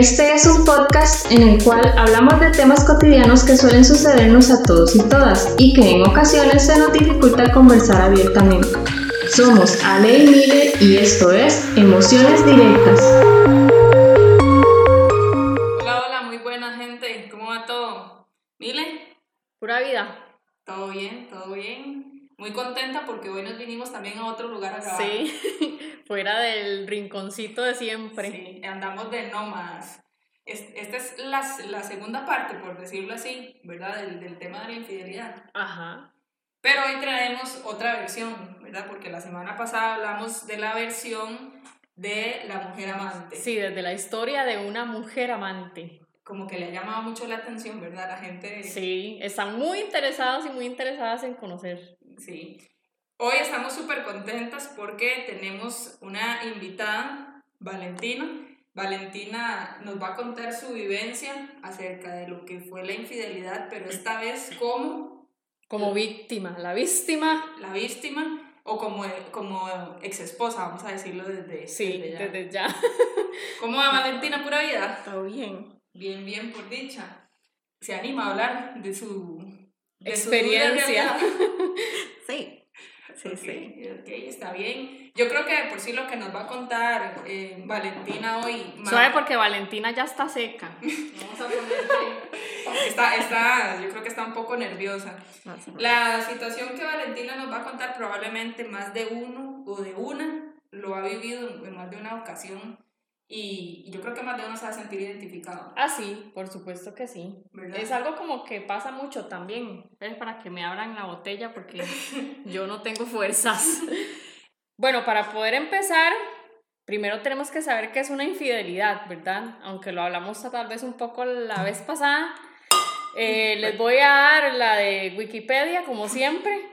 Este es un podcast en el cual hablamos de temas cotidianos que suelen sucedernos a todos y todas y que en ocasiones se nos dificulta conversar abiertamente. Somos Ale y Mile y esto es Emociones Directas. Hola, hola, muy buena gente. ¿Cómo va todo? Mile, Pura vida. todo bien, todo bien. Muy contenta porque hoy nos vinimos también a otro lugar a grabar. Sí, fuera del rinconcito de siempre. Sí, andamos de nómadas. Es- Esta es la, la segunda parte, por decirlo así, ¿verdad? Del, del tema de la infidelidad. Ajá. Pero hoy traemos otra versión, ¿verdad? Porque la semana pasada hablamos de la versión de la mujer amante. Sí, desde la historia de una mujer amante. Como que le ha llamado mucho la atención, ¿verdad? La gente... Sí, están muy interesados y muy interesadas en conocer. Sí. Hoy estamos súper contentas porque tenemos una invitada, Valentina. Valentina nos va a contar su vivencia acerca de lo que fue la infidelidad, pero esta vez como Como víctima, la víctima. la víctima o como, como ex esposa, vamos a decirlo desde, Sí, desde ya. desde ya. ¿Cómo va Valentina pura vida? Todo bien. Bien, bien, por dicha. Se anima a hablar de su de su Experiencia. realidad. Sí, sí, Ok, sí. ok, está bien. Yo creo que de por sí lo que nos va a contar eh, Valentina hoy. Suave porque Valentina ya está seca. Vamos a ponerle- Está, está, yo creo que está un poco nerviosa. La situación que Valentina nos va a contar, probablemente más de uno o de una lo ha vivido en más de una ocasión. Y, y yo creo que más de uno se va a sentir identificado. Ah, sí, por supuesto que sí. ¿verdad? Es algo como que pasa mucho también. Es para que me abran la botella porque yo no tengo fuerzas. Bueno, para poder empezar, primero tenemos que saber qué es una infidelidad, ¿verdad? Aunque lo hablamos tal vez un poco la vez pasada. Eh, les voy a dar la de Wikipedia, como siempre.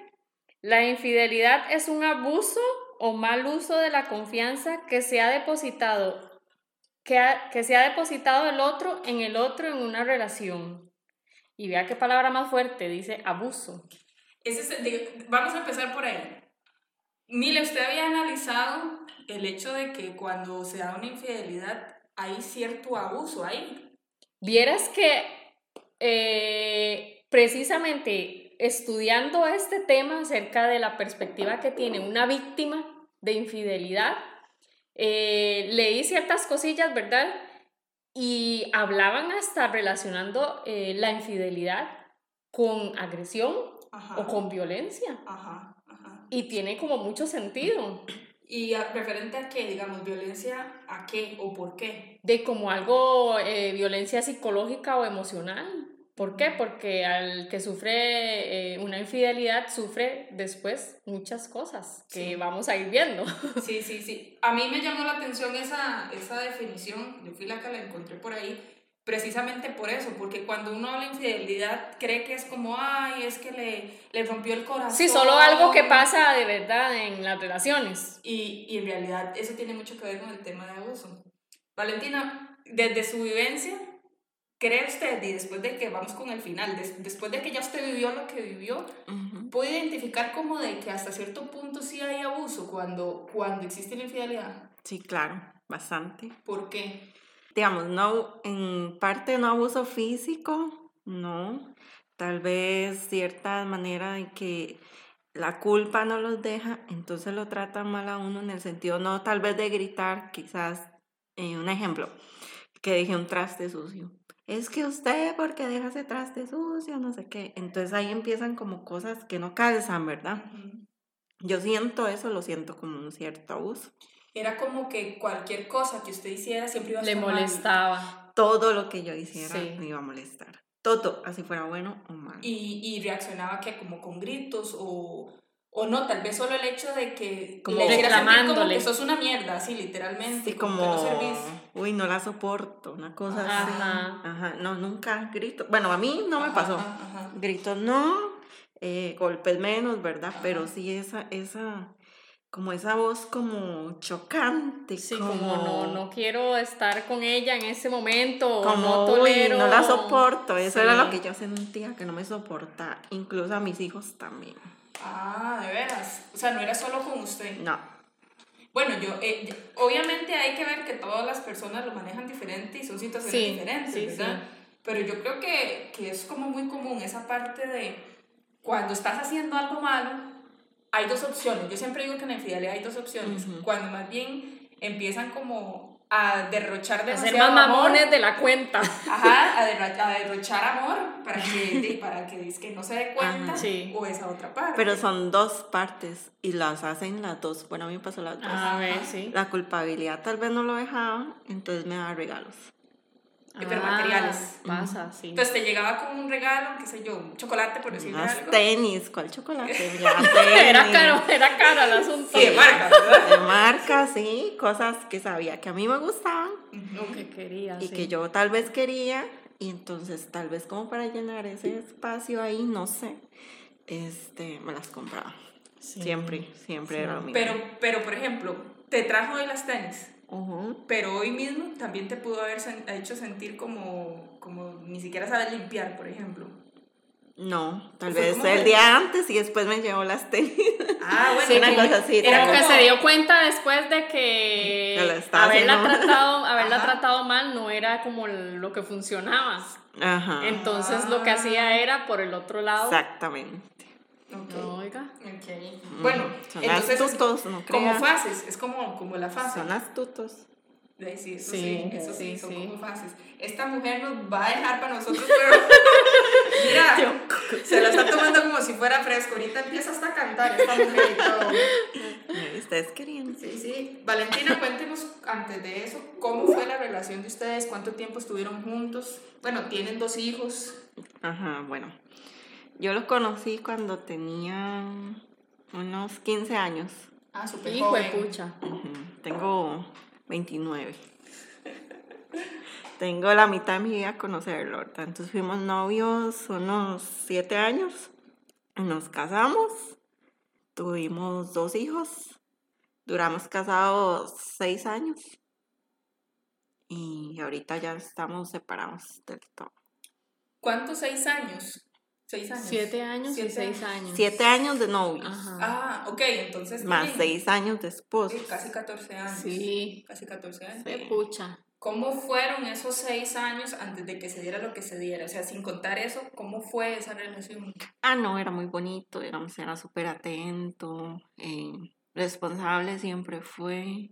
La infidelidad es un abuso o mal uso de la confianza que se ha depositado que, ha- que se ha depositado el otro en el otro en una relación. Y vea qué palabra más fuerte, dice abuso. Ese es- digo, vamos a empezar por ahí. Mile, usted había analizado el hecho de que cuando se da una infidelidad hay cierto abuso ahí. Vieras que eh, precisamente estudiando este tema acerca de la perspectiva que tiene una víctima de infidelidad, eh, leí ciertas cosillas, ¿verdad? Y hablaban hasta relacionando eh, la infidelidad con agresión Ajá. o con violencia. Ajá, ajá. Y tiene como mucho sentido. ¿Y a- referente a qué? Digamos, violencia a qué o por qué? de como algo, eh, violencia psicológica o emocional. ¿Por qué? Porque al que sufre eh, una infidelidad sufre después muchas cosas que Sí. vamos a ir viendo. Sí, sí, sí. A mí me llamó la atención esa, esa definición, yo fui la que la encontré por ahí, precisamente por eso, porque cuando uno habla de infidelidad cree que es como, ay, es que le, le rompió el corazón. Sí, solo algo que pasa de verdad en las relaciones. Y, y en realidad eso tiene mucho que ver con el tema de abuso. Valentina, desde su vivencia, ¿cree usted, y después de que vamos con el final, des- después de que ya usted vivió lo que vivió, Ujú. puede identificar como de que hasta cierto punto sí hay abuso cuando, cuando existe la infidelidad? Sí, claro, bastante. ¿Por qué? Digamos, no, en parte no abuso físico, no. Tal vez cierta manera de que la culpa no los deja, entonces lo tratan mal a uno en el sentido, no tal vez de gritar, quizás, eh, un ejemplo, que dejé un traste sucio. Es que usted, porque deja ese traste sucio, no sé qué. Entonces ahí empiezan como cosas que no calzan, ¿verdad? Ujú. Yo siento eso, lo siento como un cierto abuso. Era como que cualquier cosa que usted hiciera siempre iba a Le mal. molestaba. Todo lo que yo hiciera Sí. me iba a molestar. Todo, así fuera bueno o malo. Y, y reaccionaba que como con gritos o, o no, tal vez solo el hecho de que Como le sentir como reclamándole. que sos una mierda, así literalmente. Sí, como, como, que no servís. uy, no la soporto, una cosa así. Ajá. Ajá, no, nunca grito. Bueno, a mí no me Ajá, pasó. ajá, ajá. Gritos no, eh, golpes menos, ¿verdad? Pero Ajá. sí esa, esa, como esa voz como chocante. Sí, como no, no quiero estar con ella en ese momento, Como, no uy, tolero. no la soporto. Eso era lo Sí. que yo sentía, que no me soportaba. Incluso a mis hijos también. Ah, de veras. O sea, no era solo con usted. No. Bueno, yo, eh, obviamente hay que ver que todas las personas lo manejan diferente y son situaciones Sí, diferentes, sí, ¿verdad? Pero yo creo que, que es como muy común esa parte de cuando estás haciendo algo malo, hay dos opciones. Yo siempre digo que en la infidelidad hay dos opciones. Ujú. Cuando más bien empiezan como a derrochar Hacer demasiado más amor, mamones de la cuenta. Ajá, a, a derrochar amor para que, para que, es que no se dé cuenta Ajá. Sí. o esa otra parte. Pero son dos partes y las hacen las dos. Bueno, a mí me pasó las dos. A ver, sí. La culpabilidad tal vez no lo dejaba, entonces me daba regalos. Pero materiales. Ah, Pasa, sí. Entonces te llegaba con un regalo, qué sé yo, un chocolate por decirle Unas algo. tenis, ¿cuál chocolate? Ya tenis. Era caro, era caro el asunto. Sí, de marca, ¿verdad? De marca, sí, cosas que sabía que a mí me gustaban Lo que quería, y sí. que yo tal vez quería, y entonces tal vez como para llenar ese espacio ahí, no sé, este, me las compraba. Sí. Siempre, siempre Sí. era lo mismo. Pero, pero, por ejemplo, te trajo hoy las tenis, Ujú. pero hoy mismo también te pudo haber sen- hecho sentir como, como ni siquiera sabes limpiar, por ejemplo. No, tal vez el que- día antes y después me llevó las tenis. Ah, bueno, Sí, una cosa así, era Como que se dio cuenta después de que haberla, tratado, haberla Ajá. tratado mal no era como lo que funcionaba. Ajá. Entonces lo que hacía era por el otro lado. Exactamente. Ok. No, oiga. Bueno, Son entonces es astutos, no como fases, es como, como la fase. Son astutos. Sí, eso Sí, sí, eso sí, sí, son sí. como fases. Esta mujer nos va a dejar para nosotros, pero mira, se lo está tomando como si fuera fresco. Ahorita empieza hasta a cantar esta mujer y todo. Ustedes querían. Sí, sí. Valentina, cuéntenos antes de eso, ¿cómo fue la relación de ustedes? ¿Cuánto tiempo estuvieron juntos? Bueno, tienen dos hijos. Ajá, bueno. Yo lo conocí cuando tenía unos 15 años. Ah, súper Hijo de joven. pucha. Ujú, Tengo 29. Tengo la mitad de mi vida conocerlo. ¿verdad? Entonces fuimos novios unos 7 años. Nos casamos. Tuvimos dos hijos. Duramos casados 6 años. Y ahorita ya estamos separados del todo. ¿Cuántos? ¿Seis años? ¿Seis años? Siete años Siete y seis años. 7 años de novios. Ajá. Ah, ok, entonces. Más 6 años de esposos. Sí, casi 14 años. Sí. Casi 14 años. De pucha. ¿Cómo fueron esos seis años antes de que se diera lo que se diera? O sea, sin contar eso, ¿cómo fue esa relación? Ah, no, era muy bonito, digamos, era súper atento, eh, responsable siempre fue,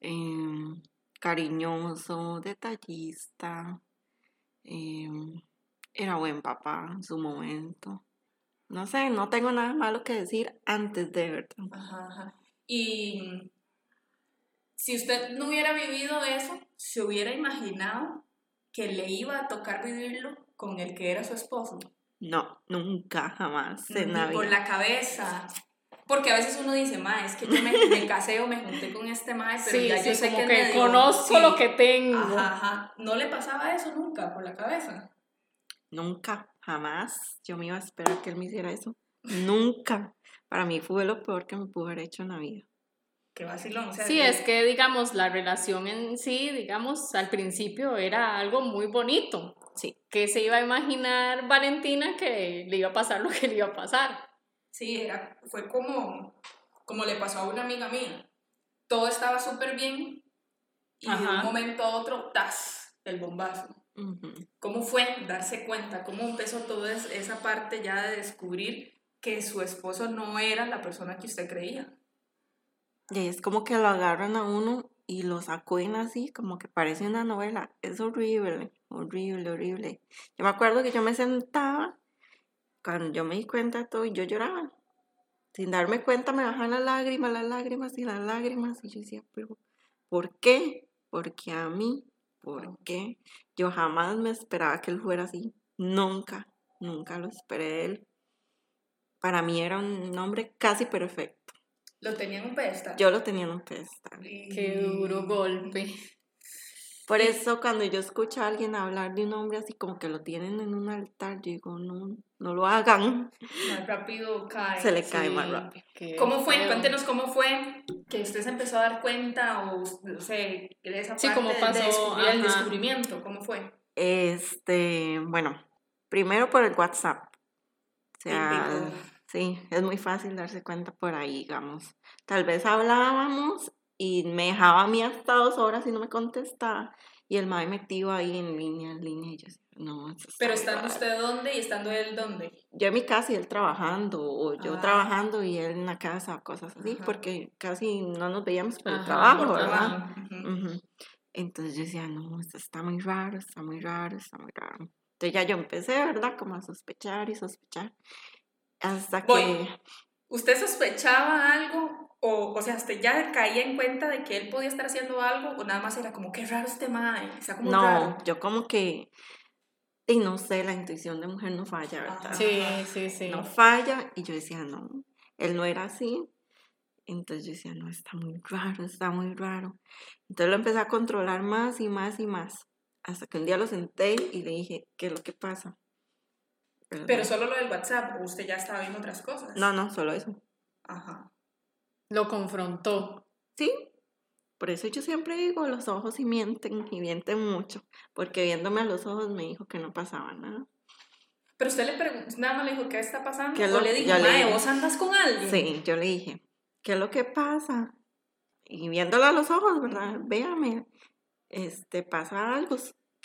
eh, cariñoso, detallista, eh, era buen papá en su momento. No sé, no tengo nada malo que decir antes de verdad. Ajá, ajá. Y si usted no hubiera vivido eso, ¿se hubiera imaginado que le iba a tocar vivirlo con el que era su esposo? No, nunca, jamás en Ni por la cabeza. Porque a veces uno dice, ma, es que yo me, me casé o me junté con este ma, pero Sí, ya yo sé como que, conozco sí. lo que tengo. Ajá, ajá. ¿No le pasaba eso nunca por la cabeza? Nunca, jamás yo me iba a esperar que él me hiciera eso. Nunca. Para mí fue lo peor que me pudo haber hecho en la vida. Qué vacilón. O sea, Sí, es que digamos, la relación en sí, digamos, al principio era algo muy bonito. Sí. Que se iba a imaginar Valentina que le iba a pasar lo que le iba a pasar. Sí, era, fue como, como le pasó a una amiga mía. Todo estaba súper bien y de Ajá. un momento a otro, ¡tas! El bombazo. Ujú. ¿Cómo fue darse cuenta? ¿Cómo empezó toda es- esa parte ya de descubrir que su esposo no era la persona que usted creía? Y es como que lo agarran a uno y lo sacuden así, como que parece una novela. Es horrible, horrible, horrible. Yo me acuerdo que yo me sentaba, cuando yo me di cuenta de todo, y yo lloraba. Sin darme cuenta me bajan las lágrimas, las lágrimas y las lágrimas. Y yo decía, pero ¿por qué? Porque a mí, ¿por qué? Yo jamás me esperaba que él fuera así. Nunca, nunca lo esperé de él. Para mí era un hombre casi perfecto. Lo tenía en un pedestal. Yo lo tenía en un pedestal. Qué duro golpe. Por eso cuando yo escucho a alguien hablar de un hombre así como que lo tienen en un altar, digo, no, no lo hagan. Más rápido cae. Se le cae más rápido. qué ¿Cómo fue? feo. Cuéntenos cómo fue que usted se empezó a dar cuenta o, no sé, de esa Sí, parte cómo de- pasó, de descubrir el descubrimiento. ¿Cómo fue? Este, bueno, primero por el WhatsApp. O sea, sí, es muy fácil darse cuenta por ahí, digamos. Tal vez hablábamos y me dejaba a mí hasta dos horas y no me contestaba. Y el mae metido ahí en línea, en línea, y yo no, está Pero estando raro". usted dónde y estando él dónde. Yo en mi casa y él trabajando, o yo Ah. trabajando y él en la casa, cosas así, Ajá. porque casi no nos veíamos por el Ajá, trabajo, por ¿verdad? Trabajo, ujú. Ujú. Entonces yo decía, no, esto está muy raro, está muy raro, está muy raro. Entonces ya yo empecé, ¿verdad? Como a sospechar y sospechar. Hasta Voy. que, ¿Usted sospechaba algo? O, o sea, ¿usted ya caía en cuenta de que él podía estar haciendo algo? ¿O nada más era como, qué raro este mae? Como no, raro. yo como que, y no sé, la intuición de mujer no falla, ¿verdad? Ajá. Sí, sí, sí. No falla. Y yo decía, no, él no era así. Entonces yo decía, no, está muy raro, está muy raro. Entonces lo empecé a controlar más y más y más. Hasta que un día lo senté y le dije, ¿qué es lo que pasa? ¿Verdad? Pero solo lo del WhatsApp, o usted ya estaba viendo otras cosas. No, no, solo eso. Ajá. Lo confrontó. Sí, por eso yo siempre digo, los ojos sí mienten y mienten mucho, porque viéndome a los ojos me dijo que no pasaba nada. Pero usted le preguntó, nada más le dijo, ¿qué está pasando? ¿Qué o le dijo, le mae, dije. vos andas con alguien. Sí, yo le dije, ¿qué es lo que pasa? Y viéndolo a los ojos, ¿verdad? Véame, este, pasa algo,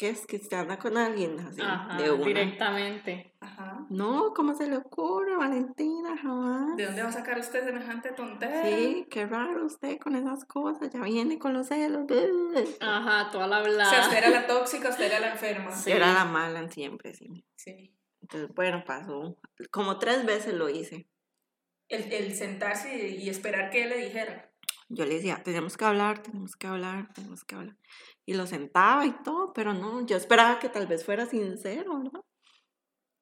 ¿qué es que usted anda con alguien así, Ajá, de una? directamente. Ajá. No, ¿cómo se le ocurre, Valentina? Jamás. ¿De dónde va a sacar usted semejante tontería? Sí, qué raro usted con esas cosas, ya viene con los celos. Ajá, toda la O sea, hablada. usted era la tóxica, usted era la enferma. Sí. Yo era la mala siempre, sí. Sí. Entonces, bueno, pasó. Como tres veces lo hice. El, el sentarse y, y esperar que él le dijera. Yo le decía, tenemos que hablar, tenemos que hablar, tenemos que hablar. Y lo sentaba y todo, pero no, yo esperaba que tal vez fuera sincero, ¿no?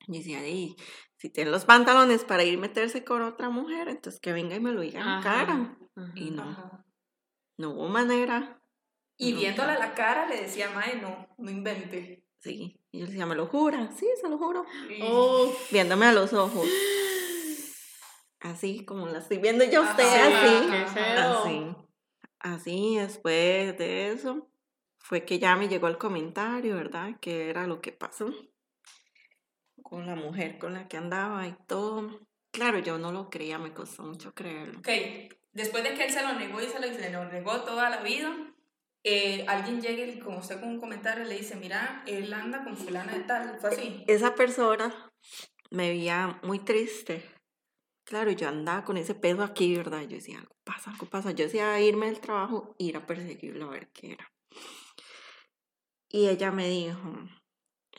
Y decía, "Ey, si tiene los pantalones para ir a meterse con otra mujer, entonces que venga y me lo diga en cara. ajá. Y no, Ajá. no hubo manera. Y No. viéndola a la cara le decía, mae, no, no invente. Sí, y yo decía, ¿me lo jura? Sí, se lo juro. Y- Uf, Viéndome a los ojos. Así como la estoy viendo yo a usted, así. Así. Así, después de eso, fue que ya me llegó el comentario, ¿verdad? Que era lo que pasó con la mujer con la que andaba y todo. Claro, yo no lo creía, me costó mucho creerlo. Ok, después de que él se lo negó y se lo, se lo negó toda la vida, eh, alguien llega y como usted con un comentario le dice, mira, él anda con fulana de tal, fue así. Esa persona me veía muy triste. Claro, yo andaba con ese peso aquí, ¿verdad? Yo decía, algo pasa, algo pasa. Yo decía irme del trabajo, ir a perseguirlo a ver qué era. Y ella me dijo,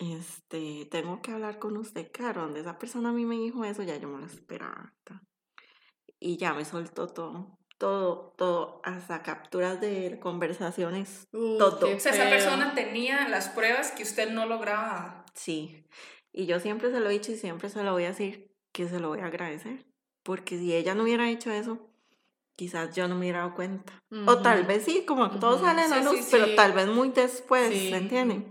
este, tengo que hablar con usted. Claro, donde esa persona a mí me dijo eso, ya yo me lo esperaba. Y ya me soltó todo, todo, todo, hasta capturas de conversaciones, uf, todo. O sea, esa persona tenía las pruebas que usted no lograba. Sí. Y yo siempre se lo he dicho y siempre se lo voy a decir que se lo voy a agradecer. Porque si ella no hubiera hecho eso, quizás yo no me hubiera dado cuenta. O tal vez sí, como todo Ujú. sale a la Sí, sí, luz, pero sí. tal vez muy después, Sí. ¿me entienden?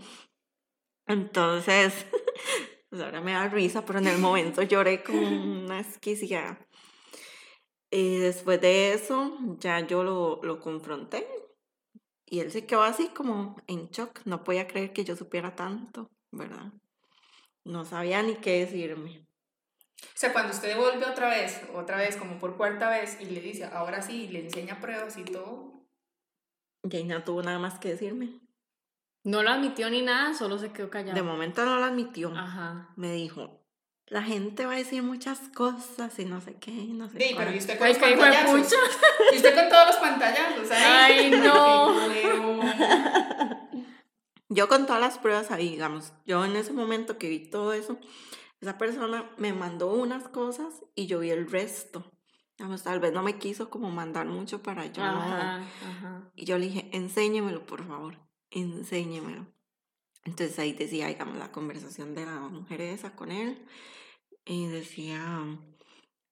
Entonces, pues ahora me da risa, pero en el momento lloré como una esquiciada. Y después de eso, ya yo lo, lo confronté. Y él se quedó así como en shock. No podía creer que yo supiera tanto, ¿verdad? No sabía ni qué decirme. O sea, cuando usted vuelve otra vez, otra vez, como por cuarta vez, y le dice, ahora sí, le enseña pruebas y todo. Y no tuvo nada más que decirme. No lo admitió ni nada, solo se quedó callado. De momento no lo admitió. Ajá. Me dijo, la gente va a decir muchas cosas y no sé qué, y no sé Sí, pero cuál". ¿y usted con Ay, los qué pantallazos? ¿Y usted con todos los pantallazos? Ay, no. Qué huevo. Yo con todas las pruebas ahí, digamos, yo en ese momento que vi todo eso, esa persona me mandó unas cosas y yo vi el resto. Digamos, tal vez no me quiso como mandar mucho para yo. no- Ajá, ajá. Y yo le dije, enséñemelo, por favor, enséñemelo. Entonces ahí decía, digamos, la conversación de la mujer esa con él. Y decía,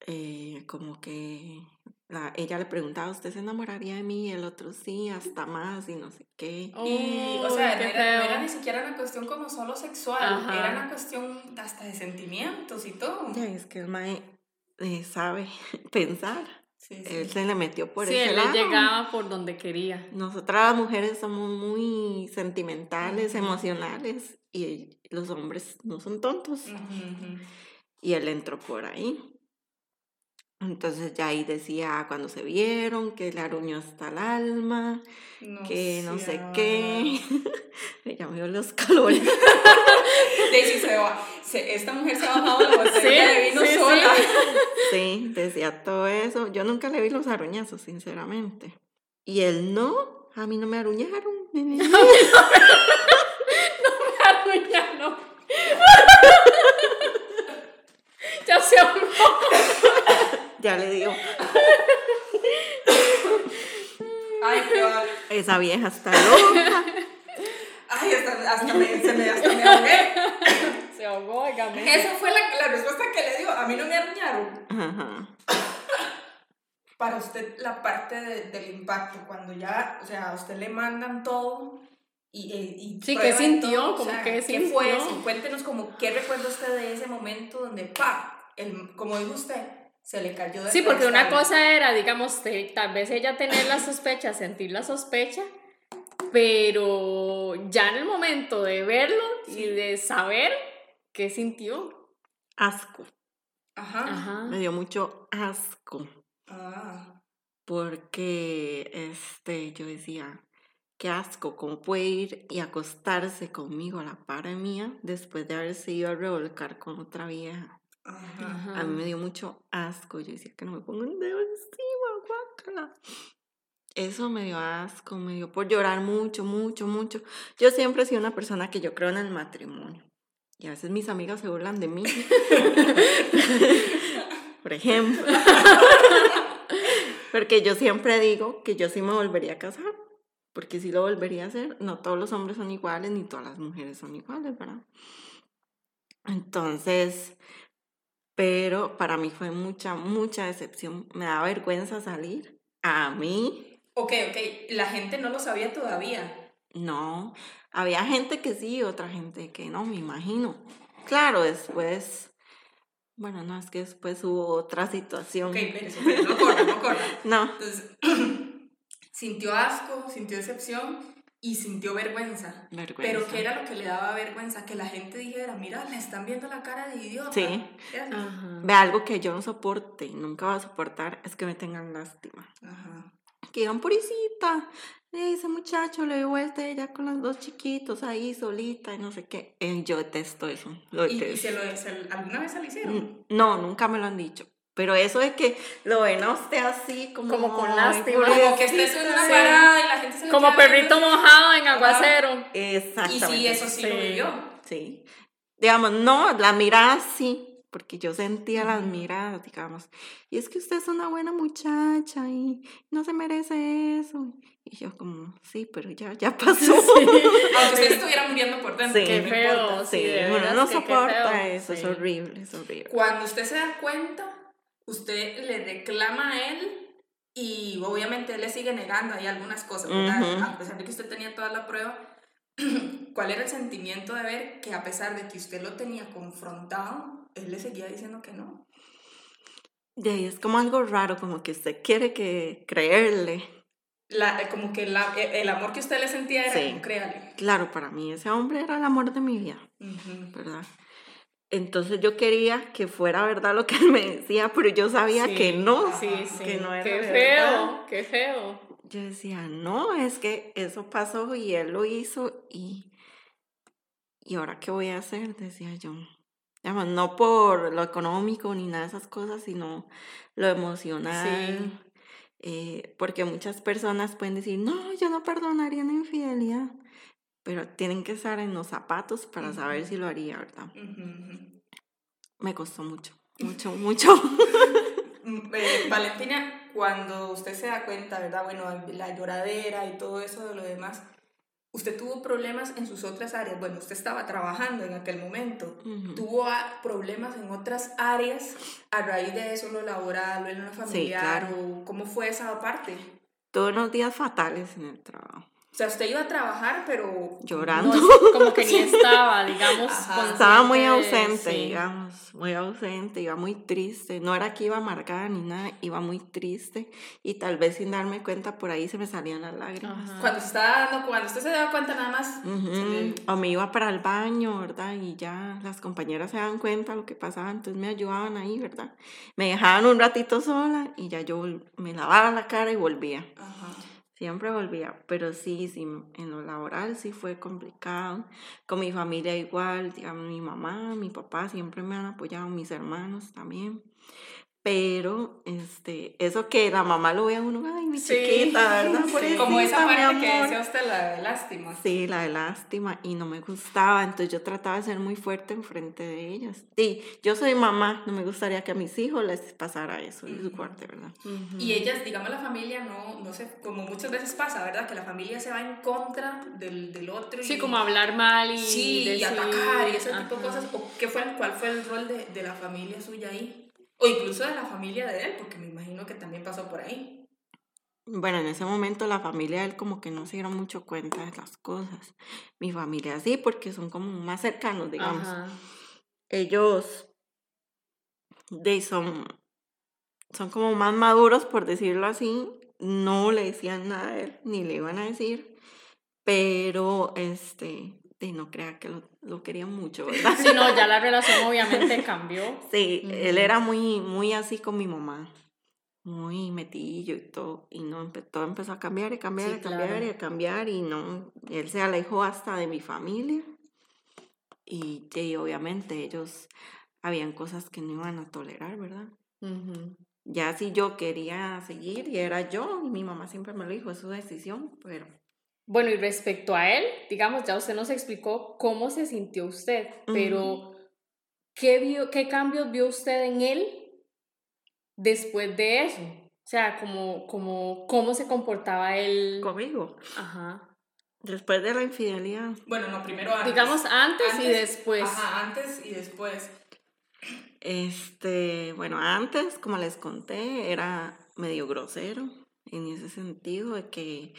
eh, como que la, ella le preguntaba, ¿usted se enamoraría de mí? El otro sí, hasta más y no sé qué. Y, o sea, no qué era, no era ni siquiera una cuestión como solo sexual, Ajá. era una cuestión hasta de sentimientos y todo. Ya es que el mae eh, sabe pensar. Sí, sí. Él se le metió por sí, ese él lado. le llegaba por donde quería. Nosotras las mujeres somos muy sentimentales, Ujú. emocionales y los hombres no son tontos. Ujú, ujú. Y él entró por ahí. Entonces ya ahí decía cuando se vieron que le aruñó hasta el alma, que no sé qué. Ella me dio los calores. Daisy se va. Esta mujer se ha bajado la botella de vino sí, sola. Sí, decía todo eso. Yo nunca le vi los aruñazos, sinceramente. Y él no, a mí no me aruñaron. nene. Aruña, no. ya se ahorró. Ya le dio. Ay, qué va. Esa vieja está loca. Ay, hasta, hasta me, se me, hasta me ahogué. Se ahogó, óigame. Esa fue la, la respuesta que le dio. A mí no me arruinaron. Ajá. Para usted, la parte de- del impacto, cuando ya, o sea, a usted le mandan todo y. y- y Sí, ¿qué sintió? todo, o Como sea, que ¿Qué fue sintió. eso? Cuéntenos, como, ¿qué recuerda usted de ese momento donde, pa, el, como dijo usted, se le cayó de Sí, porque una cosa era, digamos, te- tal vez ella tener la sospecha, sentir la sospecha, pero ya en el momento de verlo y de saber qué sintió. Asco. Ajá. Ajá. Me dio mucho asco. Ah. Porque este, yo decía, qué asco, ¿cómo puede ir y acostarse conmigo a la par mía después de haberse ido a revolcar con otra vieja? Ajá. A mí me dio mucho asco. Yo decía que no me ponga un dedo encima, guácala. Eso me dio asco, me dio por llorar mucho, mucho, mucho. Yo siempre he sido una persona que yo creo en el matrimonio. Y a veces mis amigas se burlan de mí. por ejemplo. Porque yo siempre digo que yo sí me volvería a casar. Porque sí lo volvería a hacer. No todos los hombres son iguales, ni todas las mujeres son iguales, ¿verdad? Entonces, pero para mí fue mucha, mucha decepción. Me da vergüenza salir. A mí, Ok, ok. La gente no lo sabía todavía. no. Había gente que sí, otra gente que no, me imagino. Claro, después, bueno, no, es que después hubo otra situación. Ok, espérese, no corra, no corra. No, Entonces, sintió asco, sintió decepción y sintió vergüenza. vergüenza. Pero ¿qué era lo que le daba vergüenza? Que la gente dijera, mira, le están viendo la cara de idiota. Sí. Ve algo que yo no soporte y nunca voy a soportar es que me tengan lástima. Ajá. Que digan, purisita, ese muchacho le dio vuelta a ella con los dos chiquitos ahí solita y no sé qué. Eh, yo detesto eso. Lo ¿Y, y detesto. se lo, se- alguna vez se lo hicieron? No, nunca me lo han dicho. Pero eso de que lo ven a usted así como... Como con "Ay, lástima". Como que estés en una Sí. parada y la gente se Como perrito mojado en aguacero. Y Exactamente. sí, eso sí, lo Sí. vivió. Sí. Digamos, no, la mirada sí, porque yo sentía las miradas, digamos. Y es que usted es una buena muchacha y no se merece eso. Y yo como, sí, pero ya, ya pasó. Aunque usted estuviera muriendo por dentro. Sí. que Qué feo, importa. sí, Sí, de uno no que soporta eso, es Sí. horrible, es horrible. Cuando usted se da cuenta, usted le reclama a él y obviamente él le sigue negando ahí algunas cosas, ¿verdad? Ujú. A pesar de que usted tenía toda la prueba, ¿cuál era el sentimiento de ver que a pesar de que usted lo tenía confrontado, él le seguía diciendo que no? De ahí es como algo raro, como que usted quiere que creerle. La, eh, como que la- eh, el amor que usted le sentía era Sí. como créale. Claro, para mí ese hombre era el amor de mi vida. Ujú. ¿verdad? Entonces yo quería que fuera verdad lo que él me decía, pero yo sabía Sí, que no, Sí, sí. que no era qué verdad. feo, qué feo. Yo decía, no, es que eso pasó y él lo hizo y, y ahora qué voy a hacer, decía yo. Digamos, no por lo económico ni nada de esas cosas, sino lo emocional. eh, porque muchas personas pueden decir, no, yo no perdonaría una infidelidad, pero tienen que estar en los zapatos para saber si lo haría, ¿verdad? Me costó mucho, mucho, mucho. Mm, eh, Valentina, cuando usted se da cuenta, ¿verdad? Bueno, la lloradera y todo eso de lo demás, usted tuvo problemas en sus otras áreas. Bueno, usted estaba trabajando en aquel momento. ¿Tuvo problemas en otras áreas a raíz de eso, lo laboral, lo en lo familiar? claro. o ¿Cómo fue esa parte? Tuve unos días fatales en el trabajo. O sea, usted iba a trabajar, pero... Llorando. No, como que ni estaba, digamos. Estaba muy ausente, sí. digamos, muy ausente, iba muy triste. No era que iba amargada ni nada, iba muy triste. Y tal vez sin darme cuenta, por ahí se me salían las lágrimas. Ajá. Cuando, estaba dando, cuando usted se daba cuenta nada más... Se le- O me iba para el baño, ¿verdad? Y ya las compañeras se daban cuenta de lo que pasaba, entonces me ayudaban ahí, ¿verdad? Me dejaban un ratito sola y ya yo me lavaba la cara y volvía. Ajá. Siempre volvía, pero sí, sí, en lo laboral sí fue complicado. Con mi familia igual, digamos, mi mamá, mi papá siempre me han apoyado, mis hermanos también. Pero, este, eso que la mamá lo ve a uno, ay, mi Sí. chiquita, ¿verdad? Sí, Como esa Pobrecita, parte que amor". decía usted, la de lástima. Sí, la de lástima y no me gustaba, entonces yo trataba de ser muy fuerte enfrente de ellas. Sí, yo soy mamá, no me gustaría que a mis hijos les pasara eso, Dios guarde, ¿verdad? Ujú. Y ellas, digamos, la familia no, no sé, como muchas veces pasa, ¿verdad? Que la familia se va en contra del, del otro. Sí, y- como hablar mal y Sí, y decir, atacar y ese tipo de cosas. ¿O qué fue, ¿Cuál fue el rol de, de la familia suya ahí? O incluso de la familia de él, porque me imagino que también pasó por ahí. Bueno, en ese momento la familia de él como que no se dieron mucho cuenta de las cosas. Mi familia sí, porque son como más cercanos, digamos. Ajá. Ellos de, son, son como más maduros, por decirlo así. No le decían nada a él, ni le iban a decir. Pero, este, de no crea que lo, lo querían mucho, ¿verdad? Sí, no, ya la relación obviamente cambió. Sí, él era muy, muy así con mi mamá, muy metillo y todo, y no, todo empezó a cambiar y cambiar Sí, y cambiar claro. y a cambiar, y no, él se alejó hasta de mi familia, y, y obviamente ellos, habían cosas que no iban a tolerar, ¿verdad? Ujú. Ya si yo quería seguir, y era yo, y mi mamá siempre me lo dijo, es su decisión, pero Bueno, y respecto a él, digamos, ya usted nos explicó cómo se sintió usted, pero ¿qué, vio, ¿qué cambios vio usted en él después de eso? O sea, como, como, cómo se comportaba él. conmigo, Ajá. después de la infidelidad, Bueno, no, primero antes. Digamos antes, y Antes, después. Ajá, antes y después. Este, bueno, antes, como les conté, era medio grosero en ese sentido de que,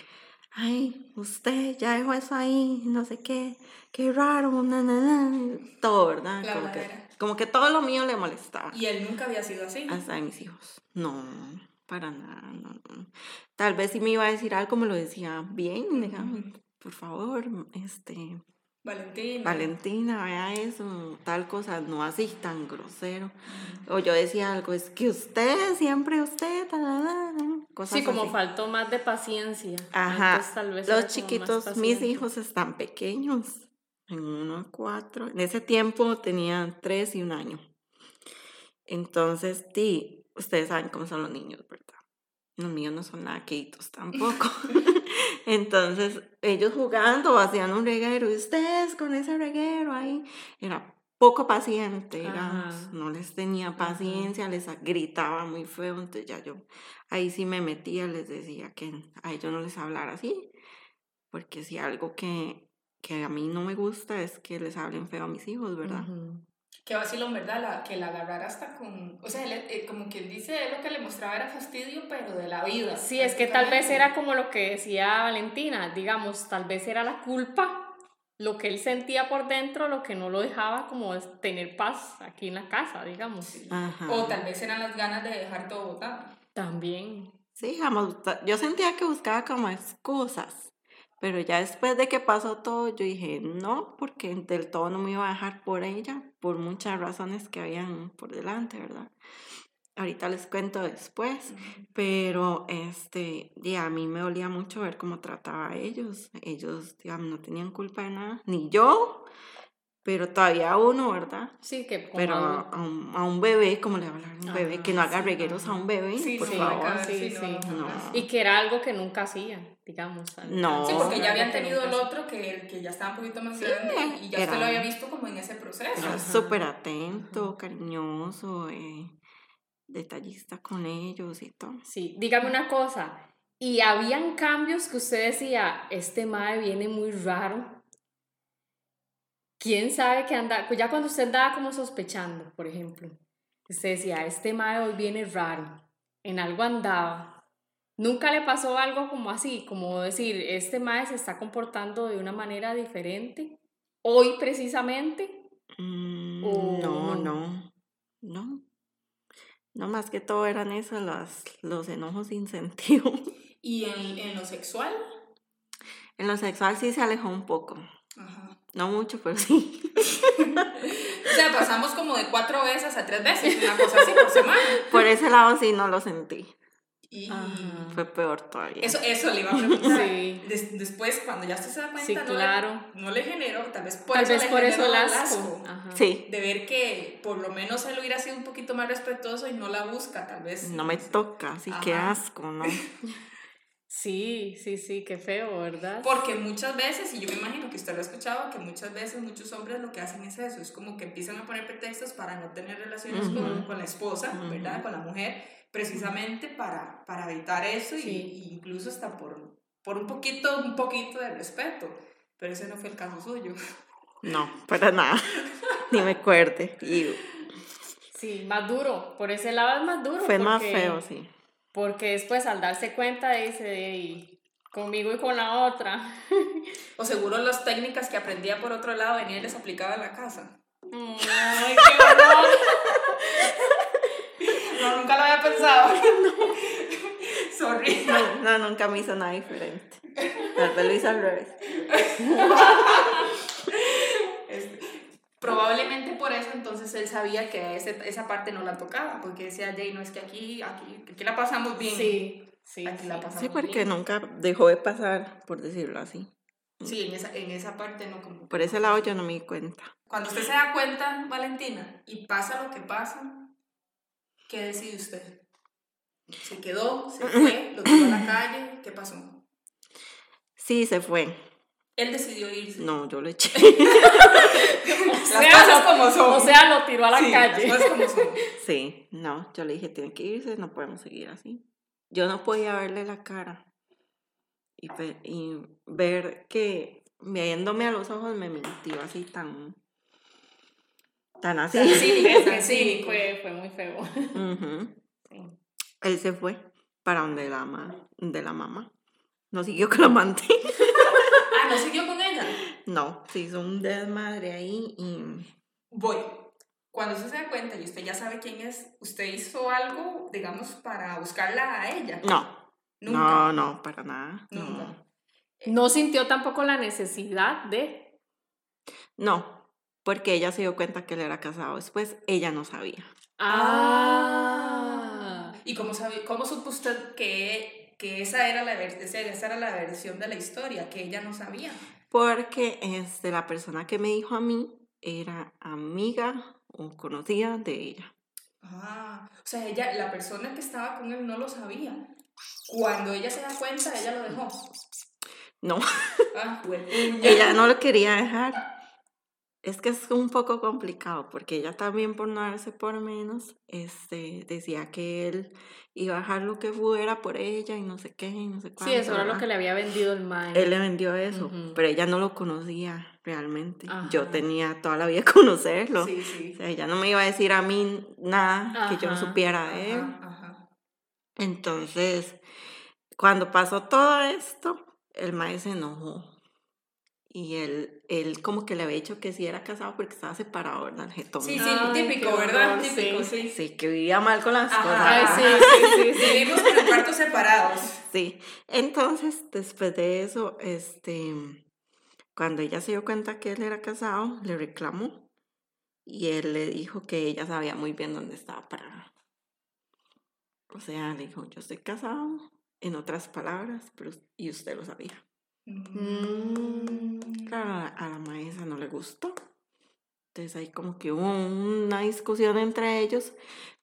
ay, usted ya dejó eso ahí, no sé qué, qué raro, na, na, na", todo, ¿verdad? La Como que, como que todo lo mío le molestaba, Y él nunca había sido así. hasta de mis hijos. No, para nada, no, no. Tal vez si me iba a decir algo, me lo decía bien, digamos, por favor, este, Valentina. Valentina, vea eso, tal cosa, no así tan grosero. O yo decía algo, es que usted, siempre usted, ta, ta, ta, ta", cosas Sí, como así. faltó más de paciencia. Ajá, Antes tal vez los chiquitos, mis hijos están pequeños, en uno a cuatro. En ese tiempo tenían tres y un año. Entonces, sí, ustedes saben cómo son los niños, ¿verdad? Los míos no son nada quietos tampoco. Entonces, ellos jugando, hacían un reguero, y ustedes con ese reguero ahí, era poco paciente, digamos, Ajá. no les tenía paciencia, les gritaba muy feo, entonces ya yo ahí sí me metía, les decía que a ellos no les hablara así, porque si algo que, que a mí no me gusta es que les hablen feo a mis hijos, ¿verdad? Qué vacilón, ¿verdad? La, que la agarrara hasta con... O sea, él, eh, como quien dice, él lo que le mostraba era fastidio, pero de la vida. Sí, es que tal vez era como lo que decía Valentina, digamos, tal vez era la culpa, lo que él sentía por dentro, lo que no lo dejaba como es tener paz aquí en la casa, digamos. Ajá. O tal vez eran las ganas de dejar todo botado. También. Sí, ta- yo sentía que buscaba como excusas, pero ya después de que pasó todo, yo dije, no, porque del todo no me iba a dejar por ella, por muchas razones que habían por delante, ¿verdad? Ahorita les cuento después, pero este, y a mí me dolía mucho ver cómo trataba a ellos. Ellos, digamos, no tenían culpa de nada, ni yo, pero todavía uno, ¿verdad? Sí, que como Pero a, un, a un bebé, como le hablar a un bebé, Ajá, que no haga sí, regueros a un bebé, Sí, por sí, favor. sí, sí, no, No. Y que era algo que nunca hacía, digamos. No. Sí, porque ya habían tenido el otro que, que ya estaba un poquito más Sí, grande y ya usted era- lo había visto como en ese proceso. Era súper atento, cariñoso, eh, detallista con ellos y todo. Sí, dígame una cosa. ¿Y habían cambios que usted decía, este mae viene muy raro? ¿Quién sabe que anda? Pues ya cuando usted andaba como sospechando, por ejemplo, usted decía, este mae hoy viene raro, en algo andaba. ¿Nunca le pasó algo como así? Como decir, este mae se está comportando de una manera diferente. Hoy precisamente. Mm, O no. no, no. No más que todo eran esos los, los enojos sin sentido. ¿Y en, en lo sexual? En lo sexual sí se alejó un poco. Ajá. No mucho, pero sí. O sea, pasamos como de cuatro veces a tres veces, una cosa así por semana. Por ese lado sí no lo sentí. Y Ajá. Fue peor todavía. eso, eso le iba a preguntar. Sí. Des- después, cuando ya usted se da cuenta, Sí, no, claro. le, no le generó, tal vez por Tal eso vez le por eso el asco. Ajá. Sí, De ver que por lo menos él hubiera sido un poquito más respetuoso y no la busca, tal vez. no me toca, así que asco, ¿no? Sí, sí, sí, qué feo, ¿verdad? Porque muchas veces, y yo me imagino que usted lo ha escuchado, que muchas veces muchos hombres lo que hacen es eso, es como que empiezan a poner pretextos para no tener relaciones con, con la esposa, ¿verdad? Con la mujer, precisamente para, para evitar eso y- Sí. y incluso hasta por, por un poquito, un poquito de respeto. Pero ese no fue el caso suyo. No, para nada. Ni me acuerde. Y Sí, más duro. Por ese lado es más duro. fue más feo, sí. Porque después al darse cuenta dice, "Ey, conmigo y con la otra. O seguro las técnicas que aprendía por otro lado venía y les aplicaba en la casa. Ay, qué horror. No, nunca lo había pensado. Sorry. No, no, nunca me hizo nada diferente. Tal vez lo hice al revés. Este, probablemente por eso entonces él sabía que ese- esa parte no la tocaba, porque decía, Jay, no es que aquí, aquí, aquí la pasamos bien. Sí, sí. Aquí la sí. pasamos Sí, porque bien. nunca dejó de pasar, por decirlo así. Sí, en esa, en esa parte no como... Por ese lado yo no me di cuenta. Cuando usted se da cuenta, Valentina, y pasa lo que pasa, ¿qué decide usted? ¿Se quedó? ¿Se fue? ¿Lo tiró a la calle? ¿Qué pasó? Sí, se fue. Él decidió irse. No, yo le eché. Las sea, cosas lo- como son. O sea, lo tiró a la Sí, calle. Las cosas como son. Sí, no, yo le dije, tiene que irse, no podemos seguir así. Yo no podía verle la cara y, ve- y ver que viéndome a los ojos me mintió así tan, tan así. Tan cínico, tan Sí, cínico. fue, fue muy feo. Ujú. Sí. Él se fue para donde la, ma- de la mamá. No siguió con la amante. Ah, ¿no siguió con ella? No, se hizo un desmadre ahí y Voy. Cuando usted se da cuenta y usted ya sabe quién es, ¿usted hizo algo, digamos, para buscarla a ella? no, Nunca. no, no, para nada. No. Nunca. No sintió tampoco la necesidad de. no, porque ella se dio cuenta que él era casado. Después ella no sabía. Ah. ¿Y cómo, sabe, cómo supo usted que, que esa, era la, esa era la versión de la historia, que ella no sabía? Porque este, la persona que me dijo a mí era amiga o conocida de ella. Ah, o sea, ella, la persona que estaba con él no lo sabía. Cuando ella se da cuenta, ella lo dejó. No, Ah, ella no lo quería dejar. Es que es un poco complicado porque ella también por no darse por menos, este, decía que él iba a dejar lo que fuera por ella y no sé qué, y no sé cuánto. Sí, eso era lo que le había vendido el mae. Él le vendió eso, pero ella no lo conocía realmente. Yo tenía toda la vida conocerlo. Sí, sí. O sea, ella no me iba a decir a mí nada que yo no supiera de él. Ajá. Entonces, cuando pasó todo esto, el maestro se enojó. Y él, él como que le había dicho que sí era casado porque estaba separado, ¿verdad? El jetón. Sí, sí, Ay, típico, ¿verdad? horror, Típico, sí. sí. Sí, que vivía mal con las Ajá. cosas. Ay, sí, sí, sí, sí. Vivimos en cuartos separados. Sí, entonces después de eso, este, cuando ella se dio cuenta que él era casado, le reclamó y él le dijo que ella sabía muy bien dónde estaba parada. O sea, le dijo, yo estoy casado, en otras palabras, pero y usted lo sabía. Mm. A la, maestra no le gustó. Entonces ahí como que hubo una discusión entre ellos,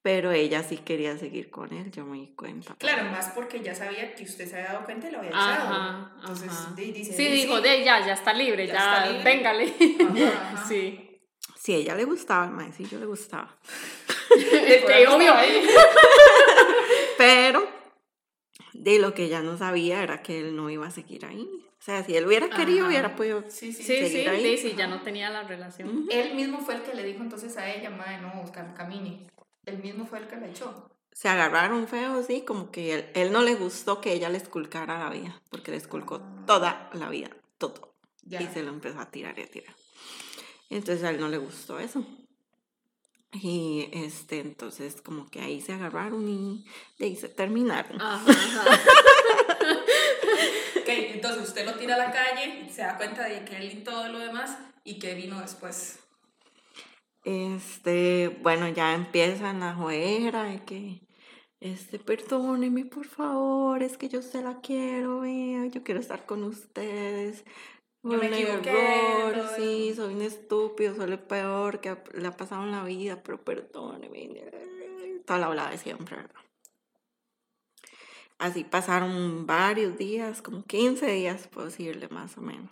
pero ella sí quería seguir con él, yo me di cuenta. Claro, más porque ya sabía que usted se había dado cuenta y lo había echado. Entonces, ajá. di- dice, Sí, di, dijo, de ya, ya está libre, Ya ya, está libre. véngale. Ajá, ajá. Sí. Si a ella le gustaba, el maecillo le gustaba. Este, obvio. Pero de lo que ella no sabía era que él no iba a seguir ahí. O sea, si él hubiera querido, Ajá. hubiera podido. Sí, sí, Sí, sí, ahí. sí, sí, ya no tenía la relación. Él mismo fue el que le dijo entonces a ella, madre, no, cam- camine. Él mismo fue el que la echó. se agarraron feo, sí, como que él, él no le gustó que ella le esculcara la vida, porque le esculcó toda la vida, todo. Ya. Y se lo empezó a tirar y a tirar. Entonces a él no le gustó eso. Y este, entonces como que ahí se agarraron y de ahí se terminaron. Ajá, ajá. Ok, entonces usted lo tira a la calle, se da cuenta de que él y todo lo demás, y qué vino después. Este, bueno, ya empieza la joera de que, este, perdóneme por favor, es que yo se la quiero, vea, yo quiero estar con ustedes. Yo me equivoqué, error, sí, soy un estúpido, soy lo peor que le ha pasado en la vida, pero perdóneme. Toda la hablada de siempre, ¿verdad? Así pasaron varios días, como 15 días, puedo decirle más o menos.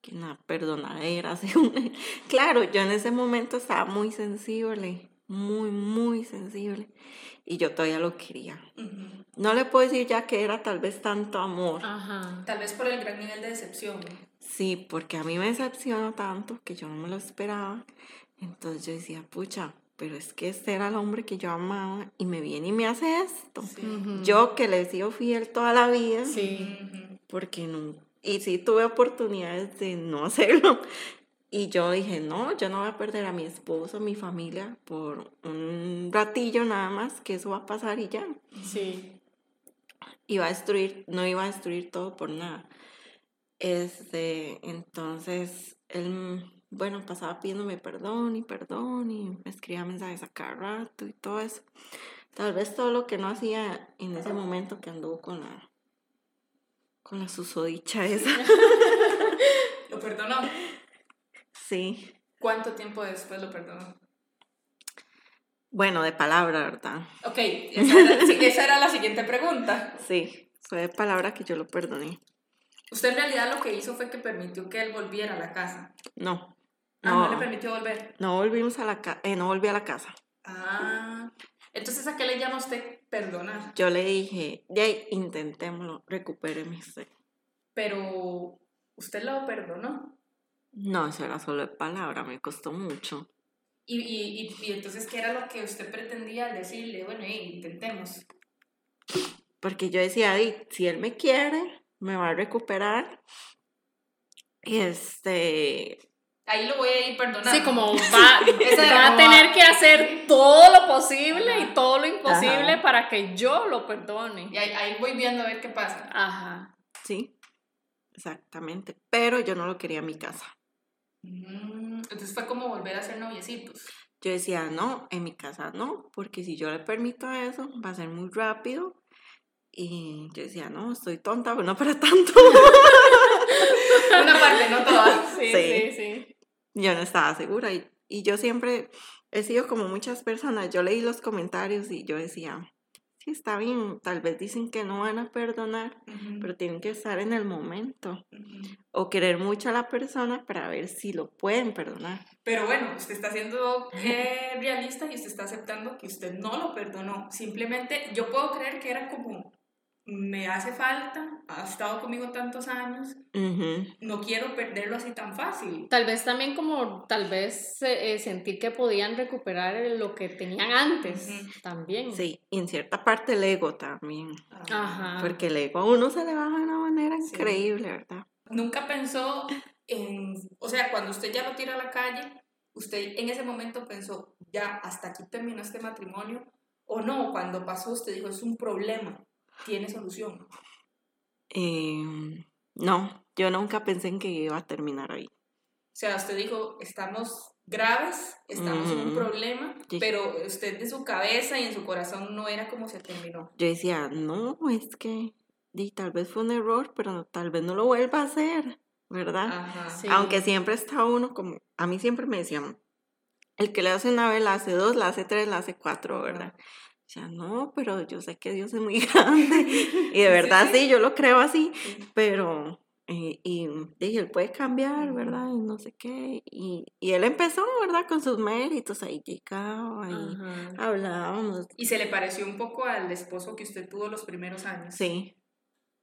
Que una perdonadera, Claro, yo en ese momento estaba muy sensible, muy, muy sensible. Y yo todavía lo quería. No le puedo decir ya que era tal vez tanto amor. Ajá. Tal vez por el gran nivel de decepción. Sí, porque a mí me decepcionó tanto que yo no me lo esperaba. Entonces yo decía, pucha, pero es que este era el hombre que yo amaba y me viene y me hace esto. Sí. Yo que le he sido fiel toda la vida, Sí. Porque no, y sí tuve oportunidades de no hacerlo. Y yo dije, no, yo no voy a perder a mi esposo, a mi familia por un ratillo nada más, que eso va a pasar y ya. Sí. iba a destruir, no iba a destruir todo por nada. Este, entonces, él, bueno, pasaba pidiéndome perdón y perdón y me escribía mensajes a cada rato y todo eso. Tal vez todo lo que no hacía en ese momento que anduvo con la, con la susodicha esa. ¿Lo perdonó? Sí. ¿Cuánto tiempo después lo perdonó? Bueno, de palabra, ¿verdad? Ok, esa era, sí, esa era la siguiente pregunta. Sí, fue de palabra que yo lo perdoné. Usted en realidad lo que hizo fue que permitió que él volviera a la casa. No. Ah, no, No, le permitió volver. no volvimos a la casa, no volví a la casa. Ah, entonces ¿a qué le llama usted perdonar? Yo le dije, ahí, intentémoslo, recupéreme usted. Pero usted lo perdonó. No, eso era solo de palabra, me costó mucho. Y, y, y, y entonces, ¿qué era lo que usted pretendía al decirle? Bueno, hey, intentemos. Porque yo decía, "Di, si él me quiere, me va a recuperar. Y este, Ahí lo voy a ir perdonando. Sí, como va, va a tener que hacer todo lo posible y todo lo imposible Ajá. para que yo lo perdone. Y ahí, ahí voy viendo a ver qué pasa. Ajá. sí, exactamente. Pero yo no lo quería en mi casa. Mm, Entonces fue como volver a ser noviecitos. Yo decía, no, en mi casa no, porque si yo le permito eso, va a ser muy rápido. Y yo decía, no, estoy tonta, pero no para tanto. Una parte, no toda. Sí, Sí. sí, sí. Yo no estaba segura. Y, y yo siempre he sido como muchas personas. Yo leí los comentarios y yo decía, sí, está bien, tal vez dicen que no van a perdonar, pero tienen que estar en el momento. O querer mucho a la persona para ver si lo pueden perdonar. Pero bueno, usted está siendo eh, realista y usted está aceptando que usted no lo perdonó. Simplemente yo puedo creer que era como, me hace falta, ha estado conmigo tantos años, no quiero perderlo así tan fácil. Tal vez también como, tal vez eh, sentir que podían recuperar lo que tenían antes, también. Sí, y en cierta parte el ego también. Ajá. Porque el ego a uno se le baja de una manera Sí. increíble, ¿verdad? Nunca pensó en, o sea, cuando usted ya lo tira a la calle, usted en ese momento pensó, ya, hasta aquí terminó este matrimonio, o no, cuando pasó usted dijo, es un problema, tiene solución. Em, no, yo nunca pensé en que iba a terminar ahí. O sea, usted dijo, estamos graves, estamos en un problema, Sí. pero usted de su cabeza y en su corazón no era como se terminó. Yo decía, no, es que di, tal vez fue un error, pero no- tal vez no lo vuelva a hacer, ¿verdad? Ajá. Sí. Aunque siempre está uno como, a mí siempre me decían, el que le hace una vez la hace dos, la hace tres, la hace cuatro, ¿verdad? O sea, no, pero yo sé que Dios es muy grande y de verdad sí. yo lo creo así, Sí. pero, eh, y dije, él puede cambiar, ¿verdad? Y no sé qué, y, y él empezó, ¿verdad? Con sus méritos, ahí llegaba, y Ajá. hablábamos, Y se le pareció un poco al esposo que usted tuvo los primeros años. sí,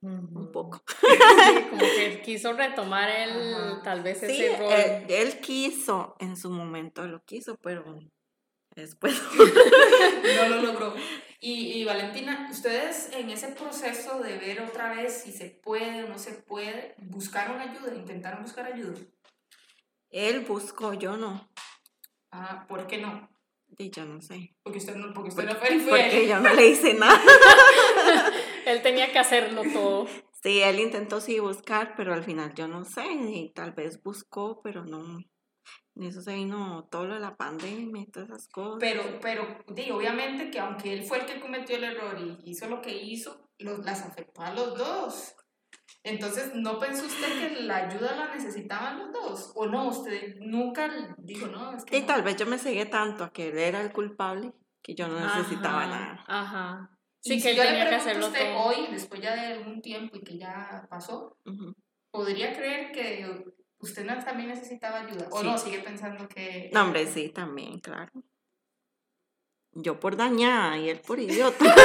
un poco. Sí, como que quiso retomar él Ajá. tal vez Sí, ese rol. él, él quiso, en su momento lo quiso, pero después. no lo logró. Y, y, Valentina, ustedes en ese proceso de ver otra vez si se puede o no se puede, ¿buscaron ayuda? ¿Intentaron buscar ayuda? Él buscó, yo no. Ah, ¿por qué no? Y yo no sé. Porque usted no, porque usted no fue Porque yo no le hice nada. él tenía que hacerlo todo. Sí, él intentó sí buscar, pero al final yo no sé, y tal vez buscó, pero no, eso se vino todo lo de la pandemia y todas esas cosas. Pero, pero, digo, obviamente que aunque él fue el que cometió el error y hizo lo que hizo, los, las afectó a los dos. Entonces, ¿no pensó usted que la ayuda la necesitaban los dos? ¿O no? ¿Usted nunca dijo, no? Es que y tal vez yo me seguí tanto a que él era el culpable que yo no necesitaba ajá, nada. Ajá. Sí, que si él tenía que hacerlo usted todo. hoy, después ya de algún tiempo y que ya pasó, ¿podría creer que usted no, también necesitaba ayuda? ¿O no? ¿Sigue pensando que...? No, hombre, sí, también, claro. Yo por dañada y él por idiota.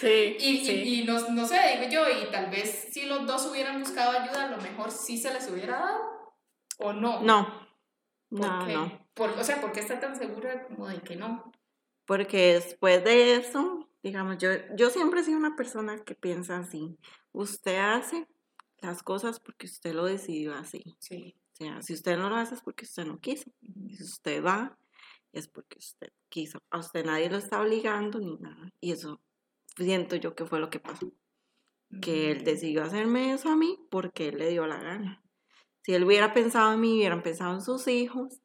sí, y, y, y no, no, sé, digo yo, y tal vez si los dos hubieran buscado ayuda, a lo mejor sí se les hubiera dado, ¿o no? No, no, no. Por, o sea, ¿por qué está tan segura como de que no? Porque después de eso, digamos, yo, yo siempre he sido una persona que piensa así. Usted hace las cosas porque usted lo decidió así. Sí. O sea, si usted no lo hace es porque usted no quiso. Y si usted va, es porque usted quiso. A usted nadie lo está obligando ni nada. Y eso siento yo que fue lo que pasó. Que él decidió hacerme eso a mí porque él le dio la gana. Si él hubiera pensado en mí, hubieran pensado en sus hijos,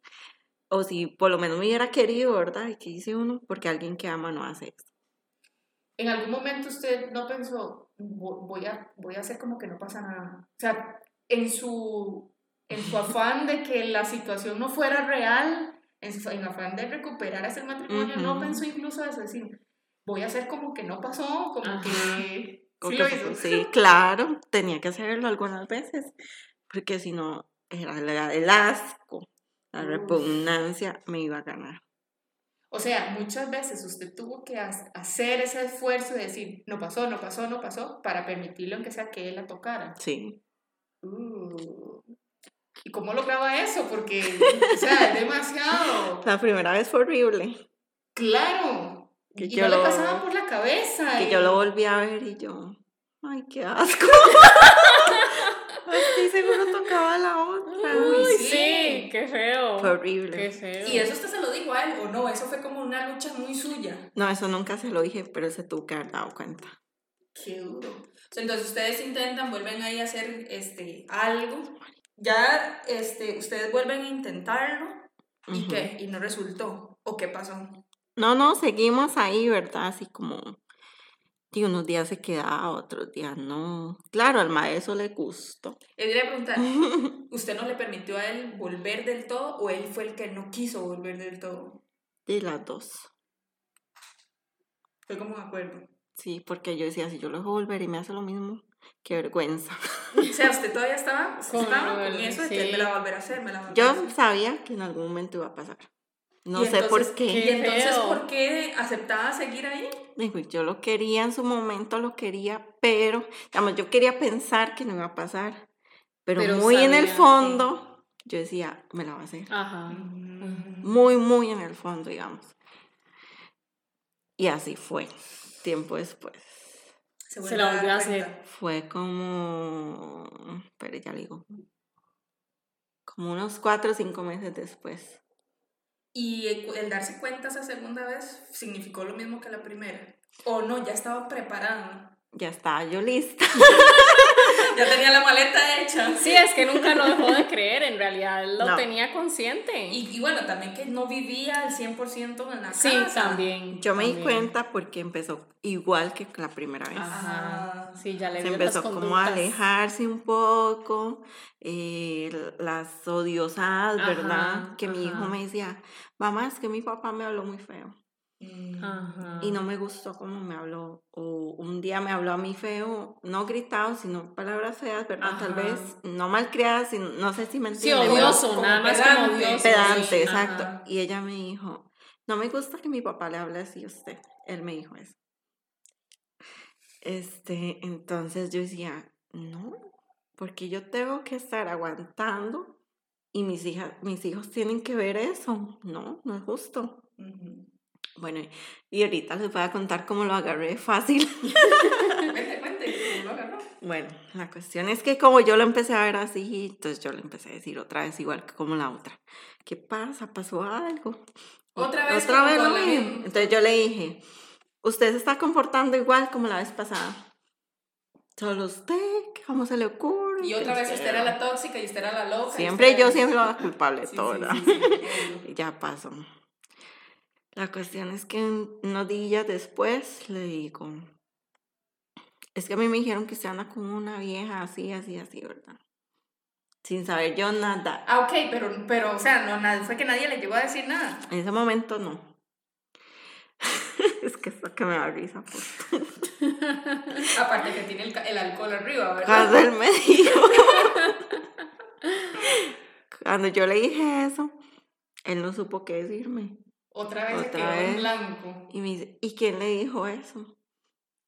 o si por lo menos me hubiera querido, ¿verdad? ¿Y qué dice uno? Porque alguien que ama no hace eso. ¿En algún momento usted no pensó, voy a, voy a hacer como que no pasa nada? O sea, en su, en su afán de que la situación no fuera real, en su en afán de recuperar ese matrimonio, no pensó incluso eso, decir, voy a hacer como que no pasó, como que... Sí, lo hizo. sí, claro, tenía que hacerlo algunas veces, porque si no, era el asco la repugnancia me iba a ganar. O sea, muchas veces usted tuvo que hacer ese esfuerzo de decir, no pasó, no pasó, no pasó, para permitirle aunque sea que él la tocara. Sí. Uh. ¿Y cómo lograba eso? Porque, o sea, es demasiado. La primera vez fue horrible. Claro. Que y yo no lo, le pasaba por la cabeza. Que yo lo volví a ver y yo, ay, qué asco. Estoy seguro tocaba la otra. Uy, sí. qué feo. Fue horrible. Qué feo. ¿Y eso usted se lo dijo a él o no? Eso fue como una lucha muy suya. No, eso nunca se lo dije, pero se tuvo que haber dado cuenta. Qué duro. Entonces ustedes intentan, vuelven ahí a hacer este, algo. Ya este, ustedes vuelven a intentarlo. ¿Y qué? ¿Y no resultó? ¿O qué pasó? No, no, seguimos ahí, ¿verdad? Así como y unos días se quedaba, otros días no. Claro, al maestro le gustó. Le quería preguntar, ¿usted no le permitió a él volver del todo o él fue el que no quiso volver del todo? De las dos. Fue como un acuerdo. Sí, porque yo decía, si yo lo dejo volver y me hace lo mismo, qué vergüenza. O sea, usted todavía estaba, con, eso de que me la va a volver a hacer, me la va a Yo hacer. sabía que en algún momento iba a pasar. No sé por qué. ¿Y entonces por qué aceptaba seguir ahí? Yo lo quería en su momento, lo quería, pero, digamos, yo quería pensar que no iba a pasar, pero, muy en el fondo, yo decía, me la va a hacer. Ajá. Muy, muy en el fondo, digamos. Y así fue, tiempo después. Se, la volvió a hacer. Fue como, pero ya digo, como unos cuatro o cinco meses después. ¿Y el darse cuenta esa segunda vez significó lo mismo que la primera? ¿O no? Ya estaba preparado. Ya estaba yo lista. ya tenía la maleta hecha. Sí, es que nunca lo dejó de creer, en realidad lo tenía consciente. Y, bueno, también que no vivía al 100% en la casa. Sí, también. Yo me di cuenta porque empezó igual que la primera vez. Ajá, sí, ya le Se empezó como a alejarse un poco, eh, las odiosadas, ¿verdad? Que mi hijo me decía, mamá, es que mi papá me habló muy feo. Y no me gustó cómo me habló. O un día me habló a mí feo, no gritado, sino palabras feas, ¿verdad? Tal vez no malcriadas, no sé si me entiende. Sí, odioso, nada más como odioso. Pedante, exacto. Y ella me dijo, no me gusta que mi papá le hable así a usted. Él me dijo eso. Este, entonces yo decía, no, porque yo tengo que estar aguantando y mis, hijas, mis hijos tienen que ver eso. No, no es justo. Bueno, y ahorita les voy a contar cómo lo agarré fácil. Cuente, cuente, ¿cómo lo agarró? Bueno, la cuestión es que como yo lo empecé a ver así, entonces yo le empecé a decir otra vez igual que como la otra. ¿Qué pasa? ¿Pasó algo? Otra vez Otra vez lo mismo. Entonces yo le dije, usted se está comportando igual como la vez pasada. Solo usted, ¿cómo se le ocurre? Y otra vez usted era la tóxica y usted era la loca. Siempre yo siempre la culpable de Sí, ya pasó. La cuestión es que unos días después le digo, es que a mí me dijeron que usted anda con una vieja así, así, así, ¿verdad? Sin saber yo nada. Ah, ok, pero, pero, o sea, no, nada, fue que nadie le llegó a decir nada. En ese momento no. es que esto que me da risa. Pues. Aparte que tiene el alcohol arriba, ¿verdad? Cuando él me dijo, cuando yo le dije eso, él no supo qué decirme. Otra vez se Otra quedó en blanco. Y me dice, ¿y quién le dijo eso?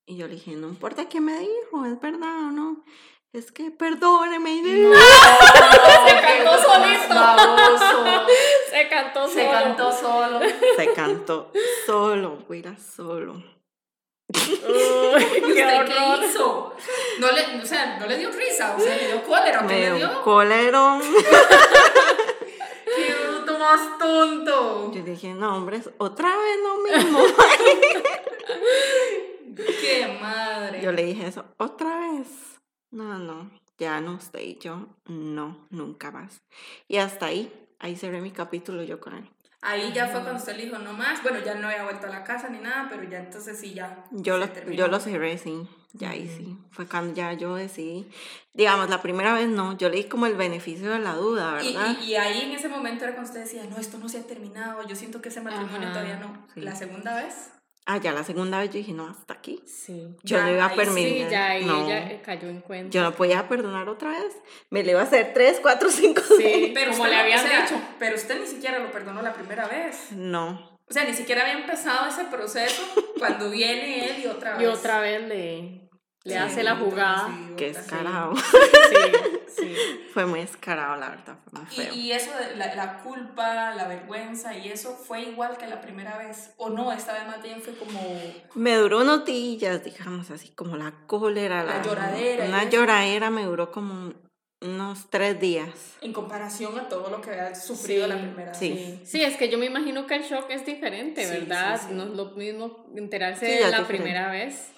Y yo le dije, no importa quién me dijo, es verdad o no. Es que perdóneme. y de- Se cantó solito. Baboso. Se cantó Se solo. cantó solo. Se cantó solo, güera, solo. Uy, ¿Y qué qué hizo? No le, o sea, no le dio risa, o sea, le dio cólera, ¿qué Me le dio colerón. ¡Qué bruto más tonto! Yo dije, no, hombre, otra vez lo mismo. ¡Qué madre! Yo le dije eso, otra vez. No, no, ya no usted y yo, no, nunca más. Y hasta ahí, ahí cerré mi capítulo yo con él. Ahí ya fue cuando usted le dijo no más. Bueno, ya no había vuelto a la casa ni nada, pero ya entonces sí, ya. Yo lo, terminó. yo lo cerré, sí, ya ahí sí. Fue cuando ya yo decidí. Digamos, la primera vez no, yo le di como el beneficio de la duda, Y, ¿verdad? y, y ahí en ese momento era cuando usted decía, no, esto no se ha terminado, yo siento que ese matrimonio Ajá, todavía no. sí. La segunda vez, Ah, ya la segunda vez yo dije, no, hasta aquí. Sí. Yo Ya, no iba a permitir. Sí, ya ahí no, ella eh, cayó en cuenta. yo no podía perdonar otra vez. Me le iba a hacer tres, cuatro, cinco, Sí, seis. pero como le habían o sea, dicho. Pero usted ni siquiera lo perdonó la primera vez. No, O sea, ni siquiera había empezado ese proceso cuando viene él y otra vez. Y otra vez le, le Sí, hace la jugada. vez. escarado. Sí, sí. Fue muy escarado, la verdad, fue muy feo. Y, y eso de la, la culpa, la vergüenza y eso fue igual que la primera vez. O no, esta vez más bien fue como. Me duró unos días, digamos, así como la cólera, La lloradera y Una lloradera me duró como unos tres días. En comparación a todo lo que había sufrido Sí, la primera sí. vez. Sí. Sí, es que yo me imagino que el shock es diferente, Sí, ¿verdad? sí, sí. No es lo mismo enterarse Sí, de la diferente. primera vez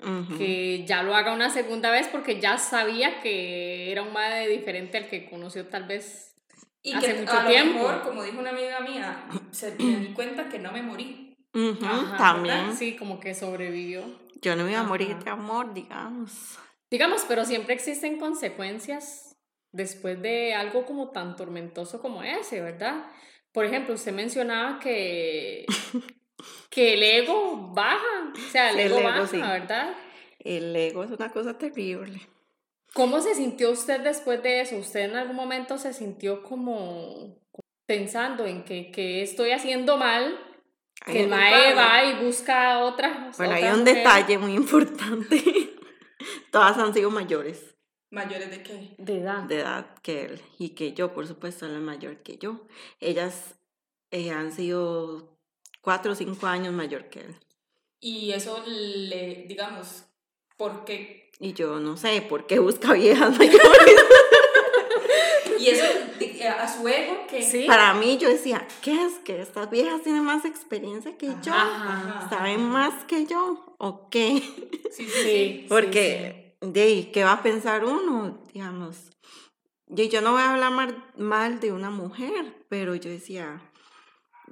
Ujú. que ya lo haga una segunda vez porque ya sabía que era un madre diferente al que conoció tal vez. Y Hace que mucho a tiempo. lo mejor, como dijo una amiga mía, se me di cuenta que no me morí. Ujú, Ajá, también. Sí, como que sobrevivió. Yo no me iba a morir de amor, digamos. Digamos, pero siempre existen consecuencias después de algo como tan tormentoso como ese, ¿verdad? Por ejemplo, usted mencionaba que, que el ego baja, o sea, el Sí, el ego, ego, baja, sí. ¿verdad? El ego es una cosa terrible. ¿Cómo se sintió usted después de eso? ¿Usted en algún momento se sintió como pensando en que, que estoy haciendo mal? Que Hay el un- mae va y busca otra. Bueno, hay un mujer. detalle muy importante. Todas han sido mayores ¿Mayores de qué? De edad. de edad que él y que yo, por supuesto, él es mayor que yo. Ellas eh, han sido cuatro o cinco años mayor que él. Y eso le, digamos, porque. Y yo no sé por qué busca viejas mayores. Y eso di- a su ego que. Sí. Para mí yo decía, ¿qué es? ¿Que estas viejas tienen más experiencia que yo? Ajá. ¿Saben más que yo? ¿O qué? Sí, sí, Sí. sí. Porque, de ahí, ¿qué va a pensar uno? Digamos, y yo no voy a hablar mal, mal de una mujer, pero yo decía,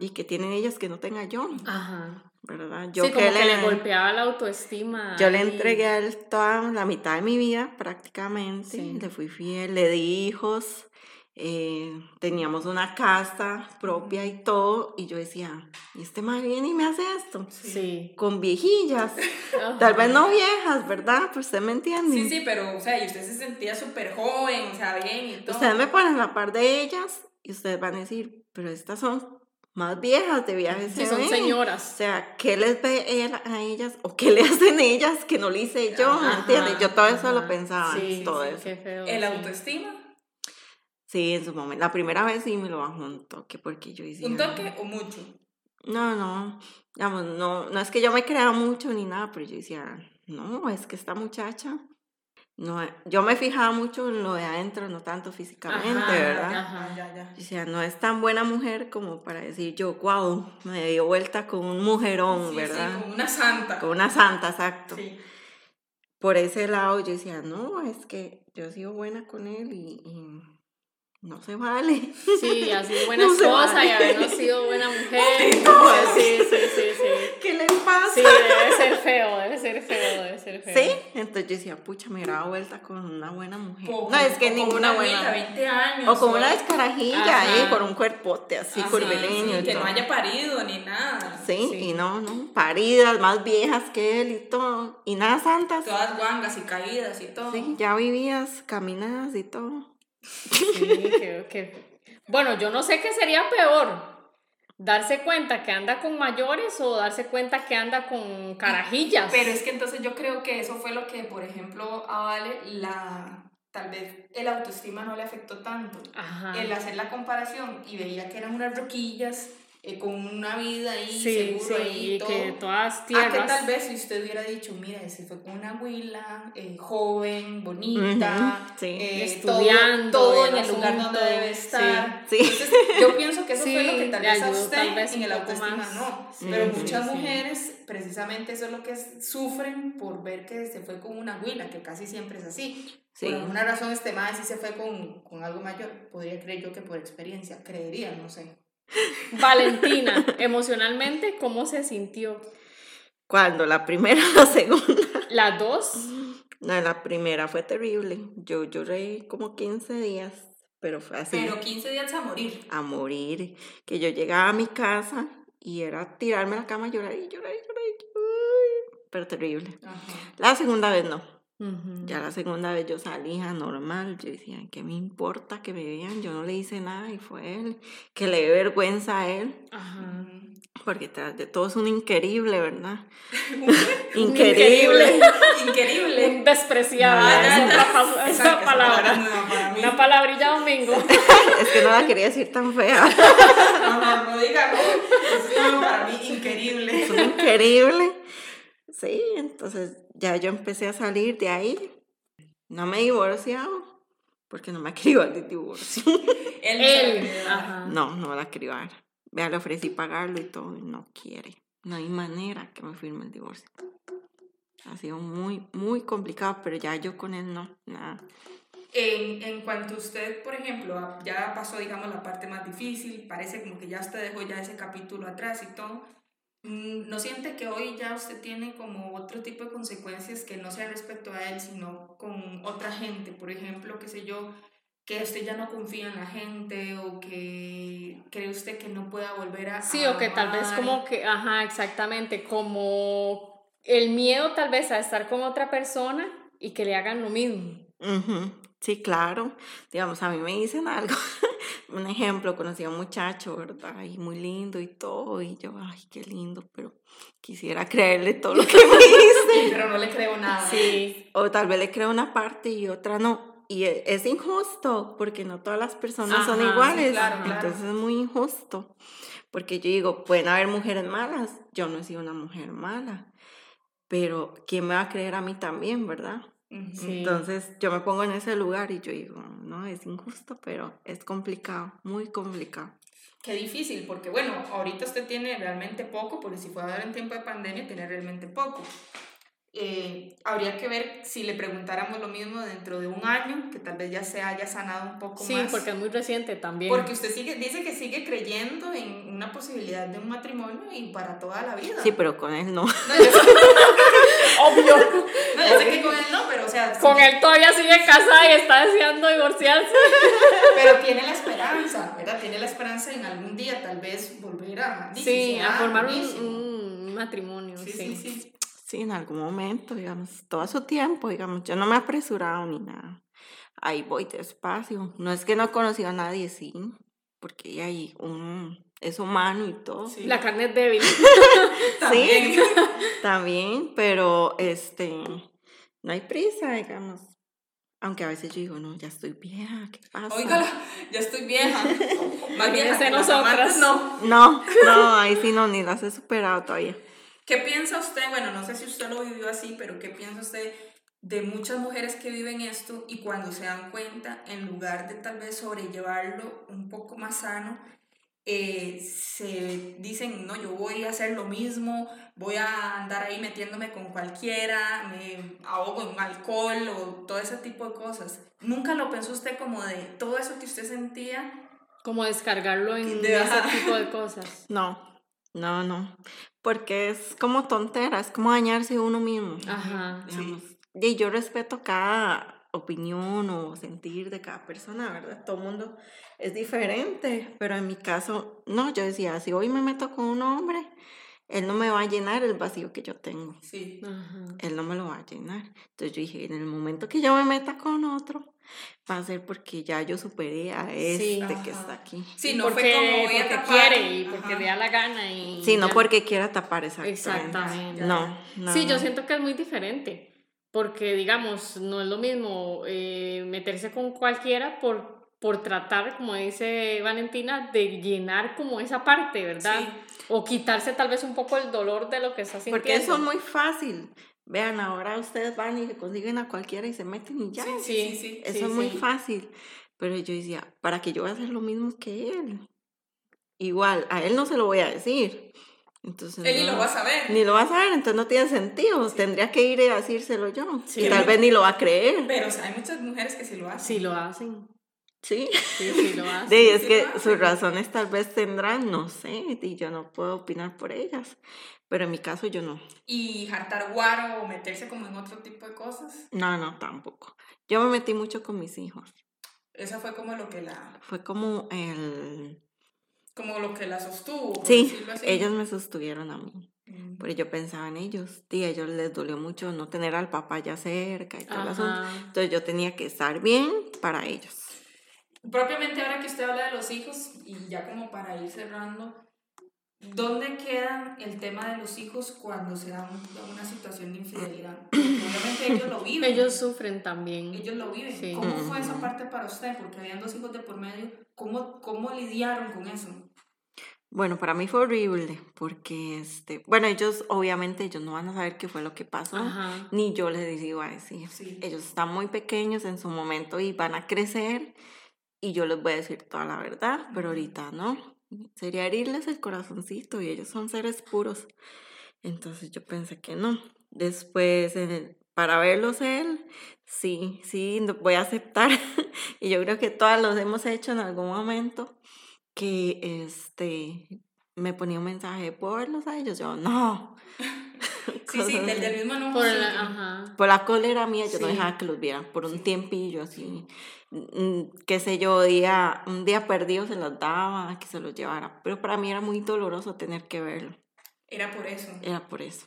¿y que tienen ellas que no tenga yo? Ajá. ¿Verdad? Yo sí, como que le, le, golpeaba la autoestima. yo le ahí. entregué a él toda la mitad de mi vida prácticamente, Sí. le fui fiel, le di hijos, eh, teníamos una casa propia y todo, y yo decía, ¿y este más viene y me hace esto? Sí. Con viejillas, Ajá. tal vez no viejas, ¿verdad? Pues usted me entiende. Sí, sí, pero, o sea, y usted se sentía súper joven, o sea, bien y todo. Ustedes me ponen a la par de ellas y ustedes van a decir, pero estas son más viejas de viajes. Sí, son O señoras. sea, ¿qué les ve él a ellas o qué le hacen ellas que no le hice yo? ¿Me Ajá, entiendes? Yo todo eso lo pensaba, Sí, todo sí, eso. qué feo, El sí. autoestima. Sí, en su momento. La primera vez sí me lo bajó un toque, porque yo decía... ¿Un toque o mucho? No, no, digamos, no, no es que yo me crea mucho ni nada, pero yo decía, no, es que esta muchacha, no, yo me fijaba mucho en lo de adentro, no tanto físicamente, Ajá, ¿verdad? ajá. Ya, ya. O sea, no es tan buena mujer como para decir yo, wow, me dio vuelta con un mujerón, Sí, ¿verdad? Sí, como una santa. Con una santa, exacto. Sí. Por ese lado yo decía, no, es que yo he sido buena con él y, y no se vale. Sí, ha sido buena No se esposa y vale. haber sido buena mujer. Sí, sí, sí, sí. ¿Qué le pasa? Sí, debe ser feo, debe ser feo, debe ser feo. Sí, entonces yo decía, pucha, me dado vuelta con una buena mujer. O no, es que ninguna una buena. abuela, 20 años. O con una descarajilla ahí, Ajá. con un cuerpote así, Ajá, curvilíneo sí, que todo. no haya parido ni nada. Sí, Sí. y no, no, paridas, más viejas que él y todo. Y nada santas. Todas guangas y caídas y todo. Sí, ya vivías, caminadas y todo. Sí, que- que- Bueno, yo no sé qué sería peor. Darse cuenta que anda con mayores o darse cuenta que anda con carajillas. Pero es que entonces yo creo que eso fue lo que, por ejemplo, a Vale la tal vez el autoestima no le afectó tanto. Ajá. El hacer la comparación y veía que eran unas roquillas eh, con una vida ahí Sí, seguro sí, ahí y todo. que todas Ah, que tierras. tal vez si usted hubiera dicho, mira, ese fue con una abuela, eh, joven, bonita, Ujú, sí. eh, Estudiando todo, todo en el lugar donde debe estar. Sí. Entonces, yo pienso que eso fue lo que tal vez a usted tal vez en el autoestima más. no. Pero muchas mujeres, precisamente eso es lo que sufren por ver que se fue con una abuela, que casi siempre es así. Sí. Por alguna razón este madre sí se fue con, con algo mayor. Podría creer yo que por experiencia, creería, no sé. Valentina, emocionalmente, ¿cómo se sintió? Cuando la primera o la segunda. Las dos. No, la primera fue terrible. Yo lloré como 15 días, pero fue así. Pero 15 días a morir. a morir, que yo llegaba a mi casa y era tirarme a la cama y llorar y llorar y llorar, y llorar, pero terrible. Ajá. La segunda vez no, Ya la segunda vez yo salía normal, yo decía, ¿qué me importa que me vean? Yo no le hice nada y fue él, que le dé vergüenza a él, Ajá. Porque tras de todo es un increíble, ¿verdad? increíble. Increíble. Un despreciable. Ah, esa palabra. mí. Una palabrilla domingo. es que no la quería decir tan fea, No, no, no diga no. Es para mí increíble. es un increíble. Sí, entonces ya yo empecé a salir de ahí, no me he divorciado, porque no me ir de divorcio. Él, Él. Ajá. No, no la quiero dar. Vea, le ofrecí pagarlo y todo y no quiere. No hay manera que me firme el divorcio. Ha sido muy, muy complicado, pero ya yo con él no, nada. En, en cuanto usted, por ejemplo, ya pasó, digamos, la parte más difícil, parece como que ya usted dejó ya ese capítulo atrás y todo. Mm, ¿No siente que hoy ya usted tiene como otro tipo de consecuencias que no sea respecto a él, sino con otra gente? Por ejemplo, qué sé yo, que usted ya no confía en la gente o que cree usted que no pueda volver a... Sí, a o que tal vez como que, ajá, exactamente, como el miedo tal vez a estar con otra persona y que le hagan lo mismo. Ujú, Sí, claro. Digamos, a mí me dicen algo. Un ejemplo, conocí a un muchacho, ¿verdad? Y muy lindo y todo. Y yo, ay, qué lindo, pero quisiera creerle todo lo que me dice. Pero no le creo nada. Sí, O tal vez le creo una parte y otra no. Y e- es injusto, porque no todas las personas son Ajá, sí, iguales. claro, claro. Entonces es muy injusto. Porque yo digo, pueden haber mujeres malas. Yo no he sido una mujer mala. Pero ¿quién me va a creer a mí también, verdad? Sí. Entonces yo me pongo en ese lugar y yo digo, no, es injusto, pero es complicado, muy complicado. Qué difícil, porque bueno, ahorita usted tiene realmente poco, porque si fue a ver en tiempo de pandemia, tiene realmente poco. Eh, habría que ver si le preguntáramos lo mismo dentro de un año, que tal vez ya se haya sanado un poco sí, más. porque es muy reciente también. Porque usted sigue, dice que sigue creyendo en una posibilidad de un matrimonio y para toda la vida. Sí, pero con él no. No, yo Obvio. no, yo sé que con él no, pero o sea, Con él todavía sigue casada y está deseando divorciarse. pero tiene la esperanza, ¿verdad? Tiene la esperanza en algún día tal vez volver a... Sí, sí, a formar un, un matrimonio. Sí, Sí, sí, sí. Sí, en algún momento, digamos, todo su tiempo, digamos, yo no me he apresurado ni nada. Ahí voy despacio. No es que no he conocido a nadie, sí, porque ahí un, es humano y todo. Sí. La carne es débil. También. Sí, también, pero este, no hay prisa, digamos. Aunque a veces yo digo, no, ya estoy vieja, ¿qué pasa? Oígala, ya estoy vieja. Más vieja que nosotras. no. No, no, ahí sí no, ni las he superado todavía. ¿Qué piensa usted? Bueno, no sé si usted lo vivió así, pero ¿qué piensa usted de muchas mujeres que viven esto y cuando se dan cuenta, en lugar de tal vez sobrellevarlo un poco más sano, eh, se dicen, no, yo voy a hacer lo mismo, voy a andar ahí metiéndome con cualquiera, me ahogo en alcohol o todo ese tipo de cosas. ¿Nunca lo pensó usted como de todo eso que usted sentía? Como descargarlo en De- ese tipo de cosas. No, no, no. Porque es como tontera, es como dañarse uno mismo. Ajá. digamos. Y yo respeto cada opinión o sentir de cada persona, ¿verdad? Todo el mundo es diferente, pero en mi caso, no, yo decía, si hoy me meto con un hombre, él no me va a llenar el vacío que yo tengo, Sí. Ajá. él no me lo va a llenar. Entonces yo dije, en el momento que yo me meta con otro, va a ser porque ya yo superé a Sí. este que está aquí. Sí, no porque, fue como voy a porque tapar. quiere y porque Ajá. le da la gana y Sí, no ya. porque quiera tapar exactamente. Exactamente. No, no. Sí, yo siento que es muy diferente, porque digamos, no es lo mismo eh, meterse con cualquiera por, por tratar, como dice Valentina, de llenar como esa parte, ¿verdad? Sí. O quitarse tal vez un poco el dolor de lo que está sintiendo. Porque eso es muy fácil. Vean, ahora ustedes van y consiguen a cualquiera y se meten y ya. Sí, sí, sí, sí. Eso sí, es muy fácil. Pero yo decía, ¿para que yo voy a hacer lo mismo que él? Igual, a él no se lo voy a decir. Entonces, Él ni no, lo va a saber. Ni lo va a saber, entonces no tiene sentido. Tendría que ir a decírselo yo. Sí. Y tal vez ni lo va a creer. Pero o sea, hay muchas mujeres que sí lo hacen. Sí lo hacen, Sí. sí, sí lo hacen. De, es sí que sus razones tal vez tendrán, no sé, y yo no puedo opinar por ellas. Pero en mi caso yo no. Y jartar guaro o meterse como en otro tipo de cosas. No, no, tampoco. Yo me metí mucho con mis hijos. Eso fue como lo que la, Fue como el... como lo que la sostuvo. Sí, ellos me sostuvieron a mí. Mm. Porque yo pensaba en ellos. Y a ellos les dolió mucho no tener al papá ya cerca y todo el asunto. Entonces yo tenía que estar bien para ellos. Propiamente ahora que usted habla de los hijos, y ya como para ir cerrando, ¿dónde queda el tema de los hijos cuando se da un- una situación de infidelidad? Obviamente ellos lo viven. Ellos sufren también. Ellos lo viven. Sí. ¿Cómo fue esa parte para usted? Porque habían dos hijos de por medio. ¿Cómo, cómo lidiaron con eso? Bueno, para mí fue horrible porque, este, bueno, ellos obviamente ellos no van a saber qué fue lo que pasó. Ajá. Ni yo les iba a decir. Sí. Ellos están muy pequeños en su momento y van a crecer y yo les voy a decir toda la verdad, pero ahorita no. Sería herirles el corazoncito y ellos son seres puros. Entonces yo pensé que no. Después, en el- para verlos él, sí, sí, voy a aceptar. y yo creo que todas los hemos hecho en algún momento que este me ponía un mensaje, ¿puedo verlos a ellos? Yo, no. Sí, sí, del, del mismo enojo. Por la, ajá. Por la cólera mía, yo no dejaba que los vieran por un Sí. tiempillo así. Mm, Qué sé yo, día, un día perdido se los daba, que se los llevara. Pero para mí era muy doloroso tener que verlo. Era por eso. Era por eso.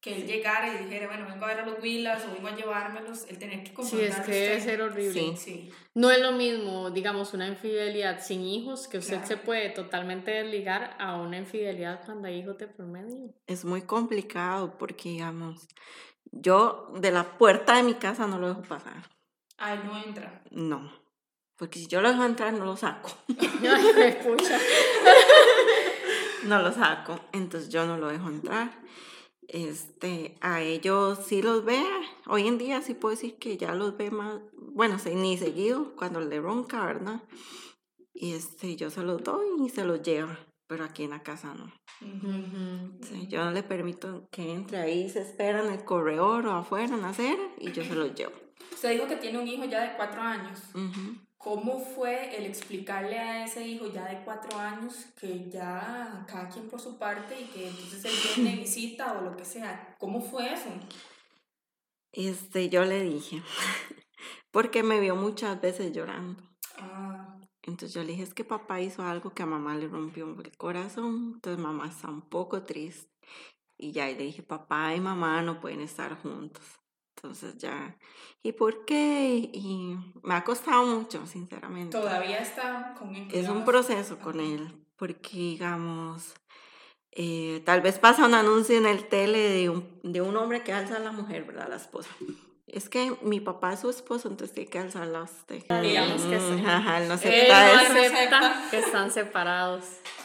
Que él llegara y dijera, bueno, vengo a ver a los Willas o vengo a llevármelos. Él tenía que Sí, es que debe ser horrible. Sí. Sí. No es lo mismo, digamos, una infidelidad sin hijos, que usted Claro. se puede totalmente desligar a una infidelidad cuando hay hijos de por medio. Es muy complicado porque, digamos, yo de la puerta de mi casa no lo dejo pasar. Ay, no entra. No. Porque si yo lo dejo entrar, no lo saco. No lo saco, entonces yo no lo dejo entrar. Este, a ellos sí los ve, hoy en día sí puedo decir que ya los ve más, bueno, ni seguido, cuando le ronca, ¿verdad? Y este, yo se los doy y se los lleva, pero aquí en la casa no. Sí, yo no le permito que entre ahí, se espera en el corredor o afuera, en la acera, y yo se los llevo. Usted dijo que tiene un hijo ya de cuatro años. ¿Cómo fue el explicarle a ese hijo ya de cuatro años que ya cada quien por su parte y que entonces él viene, visita o lo que sea? ¿Cómo fue eso? Este, yo le dije, porque me vio muchas veces llorando. Ah, Entonces yo le dije, es que papá hizo algo que a mamá le rompió el corazón, entonces mamá está un poco triste. Y ya y le dije, papá y mamá no pueden estar juntos. Entonces ya, ¿y por qué? Y me ha costado mucho, sinceramente. todavía está con él. Es un proceso con Ajá. él, porque digamos, eh, tal vez pasa un anuncio en el tele de un, de un hombre que alza a la mujer, ¿verdad? La esposa. Es que mi papá es su esposo, entonces tiene que alzarla a usted. Digamos que sí. Mm, Ajá, él no Él acepta no eso. acepta que están separados.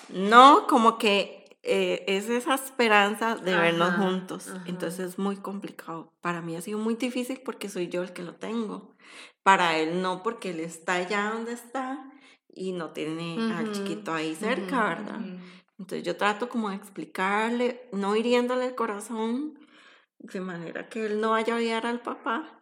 No, como que eh, es esa esperanza de vernos juntos. ajá. Entonces es muy complicado. Para mí ha sido muy difícil porque soy yo el que lo tengo. Para él no, porque él está allá donde está y no tiene al chiquito ahí cerca, ¿verdad? Entonces yo trato como de explicarle, no hiriéndole el corazón, de manera que él no vaya a odiar al papá,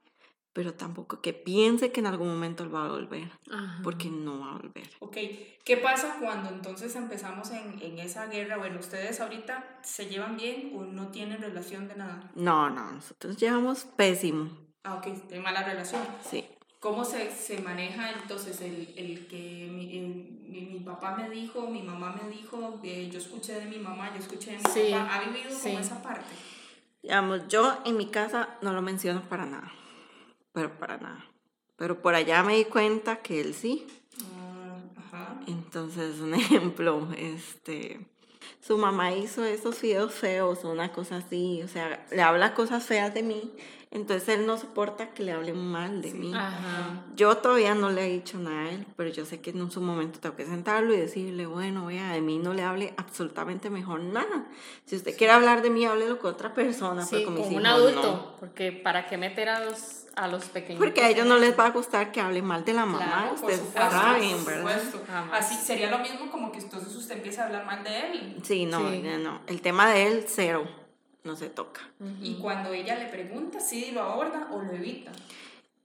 pero tampoco que piense que en algún momento él va a volver, Ajá. porque no va a volver. Ok, ¿qué pasa cuando entonces empezamos en, en esa guerra? Bueno, ¿ustedes ahorita se llevan bien o no tienen relación de nada? No, no, nosotros llevamos pésimo, Ah, ok, tienen mala relación. sí. ¿Cómo se, se maneja entonces el, el que mi, el- mi, mi papá me dijo, mi mamá me dijo, eh, yo escuché de mi mamá, yo escuché de mi Sí, papá? ¿Ha vivido sí. como esa parte? Digamos, yo en mi casa no lo menciono para nada, pero para nada. Pero por allá me di cuenta que él sí. Ah, ajá. Entonces, un ejemplo, este, su mamá hizo esos fideos feos o una cosa así, o sea, le habla cosas feas de mí, entonces él no soporta que le hablen mal de Sí. mí. Ajá. Yo todavía no le he dicho nada a él, pero yo sé que en su momento tengo que sentarlo y decirle, bueno, vea, de mí no le hable absolutamente mejor nada. Si usted quiere hablar de mí, háblelo con otra persona, Sí, pero con mis como un hijos adulto, no. porque para qué meter a los, a los pequeños. Porque a ellos no les va a gustar que hable mal de la mamá, Claro, Por ustedes supuesto, saben, por ¿verdad? Así sería lo mismo como que entonces usted empieza a hablar mal de él. Sí, no, Sí. no, no. El tema de él, cero. No se toca. Ujú. Y cuando ella le pregunta, sí lo aborda o lo evita.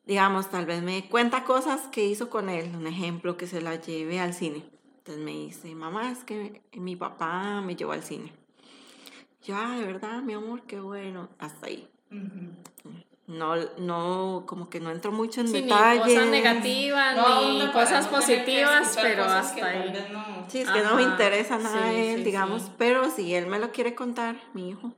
Digamos, tal vez me cuenta cosas que hizo con él. Un ejemplo, que se la lleve al cine. Entonces me dice, mamá, es que mi papá me llevó al cine. Yo, ah, de verdad, mi amor, qué bueno. Hasta ahí. Ujú. No, no, como que no entro mucho en Sí, ni detalles. cosas negativas, No, ni cosas positivas, pero cosas hasta ahí. no- Sí, es que no me interesa nada sí, él, sí, digamos, sí. pero si él me lo quiere contar, mi hijo,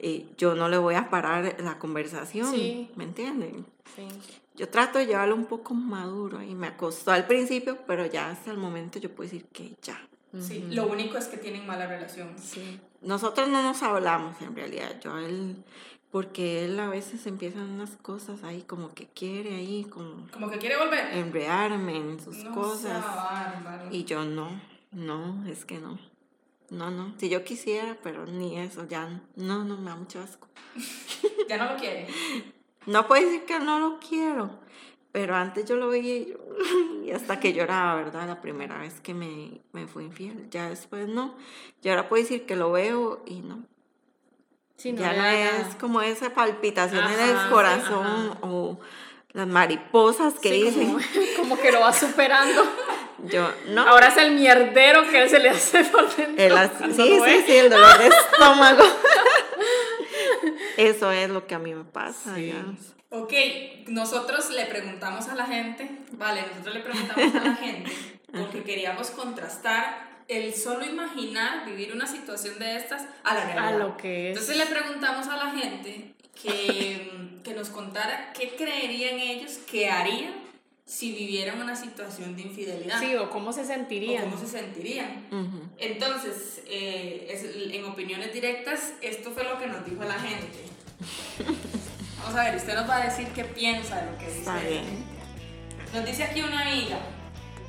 eh, yo no le voy a parar la conversación, Sí. ¿me entienden? Sí. Yo trato de llevarlo un poco maduro y me costó al principio, pero ya hasta el momento yo puedo decir que ya. Sí, lo único es que tienen mala relación. Sí. Nosotros no nos hablamos en realidad, yo a él, porque él a veces empiezan unas cosas ahí como que quiere ahí como Como que quiere volver. enredarme en sus no cosas. Y yo no, no, es que no. No, no. Si yo quisiera, pero ni eso, ya no, no me da mucho asco. Ya no lo quiere. No puedo decir que no lo quiero, pero antes yo lo veía y hasta que lloraba, ¿verdad? La primera vez que me, me fue infiel. Ya después no. Y ahora puedo decir que lo veo y no. Sí, ya no es como esa palpitación en Ajá, el sí, corazón o las mariposas que Sí, dicen. como, como que lo va superando. Yo, no. Ahora es el mierdero que se le hace por dentro. El sí, lo sí, sí, el dolor de estómago. Eso es lo que a mí me pasa, Sí. Ok, nosotros le preguntamos a la gente, vale, nosotros le preguntamos a la gente porque queríamos contrastar el solo imaginar vivir una situación de estas a la A realidad. lo que es. Entonces le preguntamos a la gente que, que nos contara qué creerían ellos que harían si vivieran una situación de infidelidad Sí, o cómo se o sentirían. cómo se sentirían. Entonces, eh, es- en opiniones directas, esto fue lo que nos dijo la gente. Vamos a ver, usted nos va a decir qué piensa de lo que dice. Está bien. Nos dice aquí una amiga,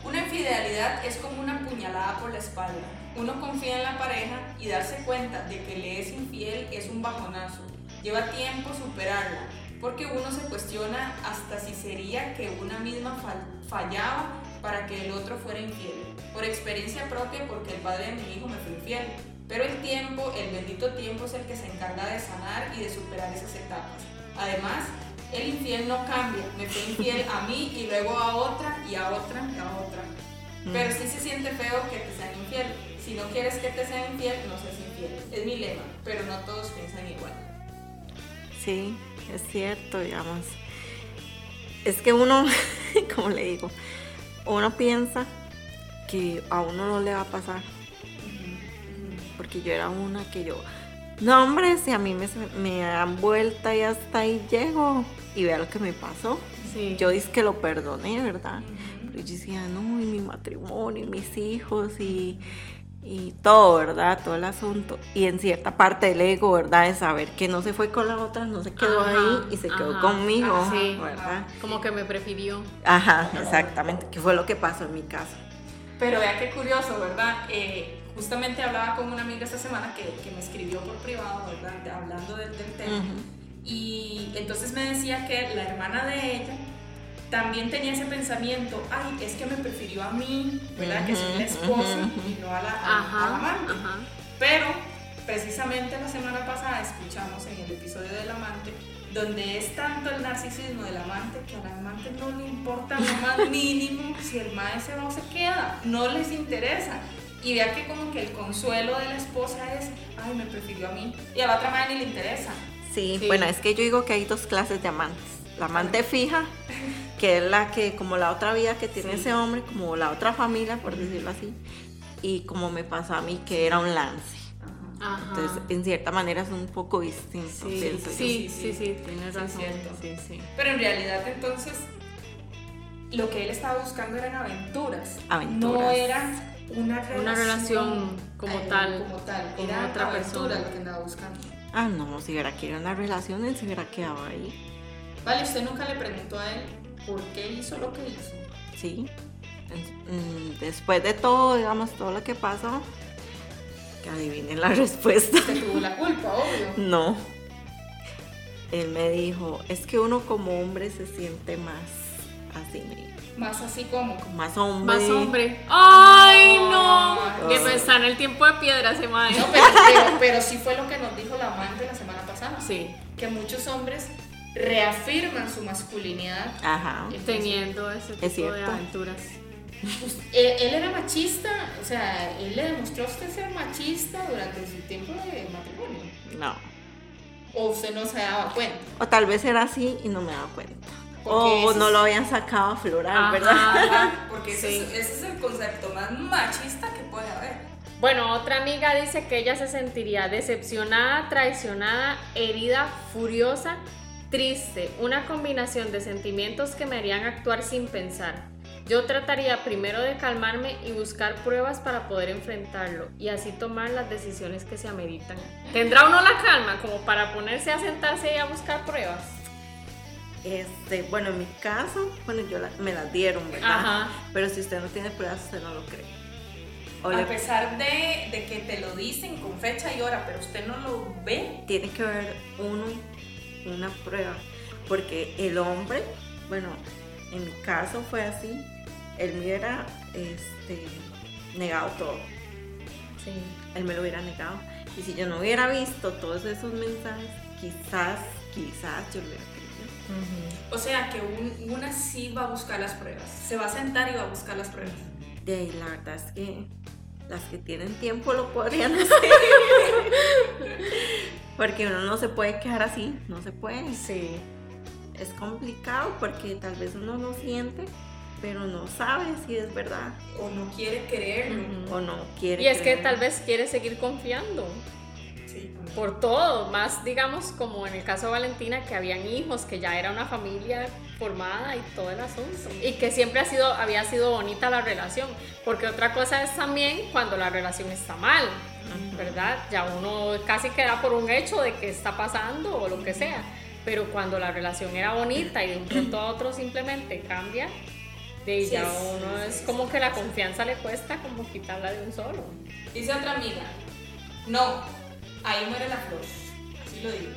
una infidelidad es como una puñalada por la espalda. Uno confía en la pareja y darse cuenta de que le es infiel es un bajonazo. Lleva tiempo superarla, porque uno se cuestiona hasta si sería que una misma fal- fallaba para que el otro fuera infiel. Por experiencia propia, porque el padre de mi hijo me fue infiel. Pero el tiempo, el bendito tiempo es el que se encarga de sanar y de superar esas etapas. Además, el infiel no cambia, me fue infiel a mí y luego a otra y a otra y a otra. Pero sí se siente feo que te sean infiel. Si no quieres que te sean infiel, no seas infiel. Es mi lema, pero no todos piensan igual. Sí, es cierto, digamos. Es que uno, como le digo, uno piensa que a uno no le va a pasar. Porque yo era una que yo, no hombre, si a mí me, me dan vuelta y hasta ahí llego y vea lo que me pasó. Sí. Yo dije que lo perdoné, ¿verdad? Pero yo decía, no, y mi matrimonio, y mis hijos, y, y todo, ¿verdad? Todo el asunto. Y en cierta parte del ego, ¿verdad? De saber que no se fue con la otra, no se quedó Ajá, ahí y se quedó ajá. conmigo, Ah, sí. ¿verdad? Como que me prefirió. Ajá, exactamente, que fue lo que pasó en mi caso. Pero vea qué curioso, ¿verdad? Eh, justamente hablaba con una amiga esta semana que, que me escribió por privado, ¿verdad? De- Hablando del, del tema. Y entonces me decía que la hermana de ella también tenía ese pensamiento, ay, es que me prefirió a mí, ¿verdad? Que soy la esposa y no a la, a- a la Ajá. amante. Ajá. Pero precisamente la semana pasada escuchamos en el episodio del amante, donde es tanto el narcisismo del amante que al amante no le importa lo más mínimo si el mae se va o se queda, no les interesa. Y vea que como que el consuelo de la esposa es, ay, me prefirió a mí. Y a la otra madre ni le interesa. Sí, Sí. bueno, es que yo digo que hay dos clases de amantes. La amante fija, que es la que, como la otra vida que tiene Sí. ese hombre, como la otra familia, por decirlo así, y como me pasó a mí, que era un lance. Ajá. Entonces, en cierta manera es un poco distinto. sí, sí, sí, sí, tienes Sí, razón. cierto. Sí, sí. Pero en realidad entonces lo que él estaba buscando eran aventuras. Aventuras. No era una relación, Una relación como eh, tal, Como tal. con Era otra persona. lo que andaba buscando. Ah, no, si hubiera querido una relación, él se hubiera quedado ahí. Vale, usted nunca le preguntó a él por qué hizo lo que hizo. Sí. Después de todo, digamos, todo lo que pasó, que adivinen la respuesta. Usted tuvo la culpa, obvio. No. Él me dijo, es que uno como hombre se siente más así, me dijo, Más así como. más hombre. Más hombre. ¡Ay, no! Que no. pensar en el tiempo de piedra ese mae. No, pero, pero, pero sí fue lo que nos dijo la amante la semana pasada. Sí, Que muchos hombres reafirman su masculinidad. Ajá. teniendo ese tipo de cierto. aventuras. Pues, él, él era machista, o sea, él le demostró a usted ser machista durante su tiempo de matrimonio. No. O usted no se daba cuenta. O tal vez era así y no me daba cuenta. Porque O ese no es- lo habían sacado a florar, Ajá. ¿verdad? Ajá, porque ese, Sí. es, ese es el concepto más machista que puede haber. Bueno, otra amiga dice que ella se sentiría decepcionada, traicionada, herida, furiosa, triste, una combinación de sentimientos que me harían actuar sin pensar. Yo trataría primero de calmarme y buscar pruebas para poder enfrentarlo y así tomar las decisiones que se ameritan. ¿Tendrá uno la calma como para ponerse a sentarse y a buscar pruebas? Este, bueno, en mi caso, bueno, yo la- me las dieron, ¿verdad? Ajá. Pero si usted no tiene pruebas, usted no lo cree. O A le pesar de, de que te lo dicen con fecha y hora, pero usted no lo ve. tiene que ver uno una prueba. Porque el hombre, bueno, en mi caso fue así. Él me hubiera este, negado todo. Sí. Él me lo hubiera negado. Y si yo no hubiera visto todos esos mensajes, quizás, quizás yo lo hubiera creído. O sea que un- una sí va a buscar las pruebas. Se va a sentar y va a buscar las pruebas. De ahí, la verdad es que las que tienen tiempo lo podrían hacer. porque uno no se puede quedar así, no se puede. Sí. Es complicado porque tal vez uno lo siente, pero no sabe si es verdad O no quiere creerlo. O no quiere. Y es que tal vez quiere seguir confiando. Sí. por todo, más digamos como en el caso de Valentina, que habían hijos, que ya era una familia formada y todo el asunto. Y que siempre ha sido, había sido bonita la relación, porque otra cosa es también cuando la relación está mal, ¿verdad? Ya uno casi queda por un hecho de que está pasando o lo que sea, pero cuando la relación era bonita y de un pronto a otro simplemente cambia, de ya sí, uno sí, es sí, como que la confianza le cuesta como quitarla de un solo. Dice otra amiga, no, ahí muere la flor. Así lo digo.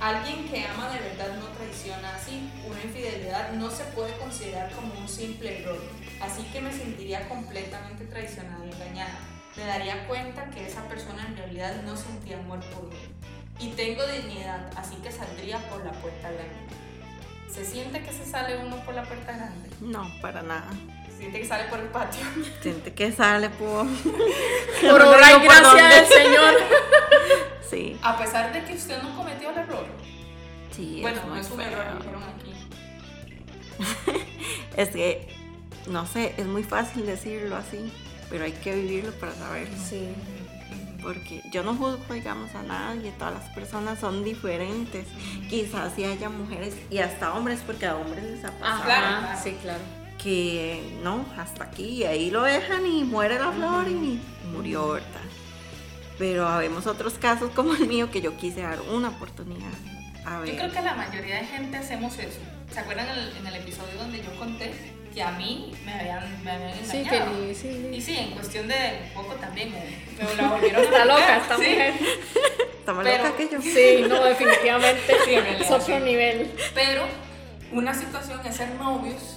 Alguien que ama de verdad no traiciona así. Una infidelidad no se puede considerar como un simple error. Así que me sentiría completamente traicionada y engañada. Me daría cuenta que esa persona en realidad no sentía amor por mí. Y tengo dignidad, así que saldría por la puerta grande. ¿Se siente que se sale uno por la puerta grande? No, para nada. ¿Se siente que sale por el patio? Siente que sale por. Por obra y gracia del Señor. Sí, A pesar de que usted no cometió el error. sí. bueno, es no es un feo. error, dijeron aquí. Es que, no sé, es muy fácil decirlo así, pero hay que vivirlo para saberlo. Sí. Porque yo no juzgo, digamos, a nadie, todas las personas son diferentes. Quizás sí haya mujeres y hasta hombres, porque a hombres les ha pasado. claro, Ajá, claro. sí, claro. Que no, hasta aquí, y ahí lo dejan y muere la flor y murió, ¿verdad? Pero habemos otros casos como el mío que yo quise dar una oportunidad. A ver. Yo creo que la mayoría de gente hacemos eso. ¿Se acuerdan en el, en el episodio donde yo conté que a mí me habían, me habían Sí, engañado? que ni- sí, Y sí. sí, en cuestión de un poco también me, me la volvieron a Está loca esta sí. mujer. Está más pero- loca que yo. Sí, no, definitivamente Sí, es otro sí. nivel. Pero una situación es ser novios.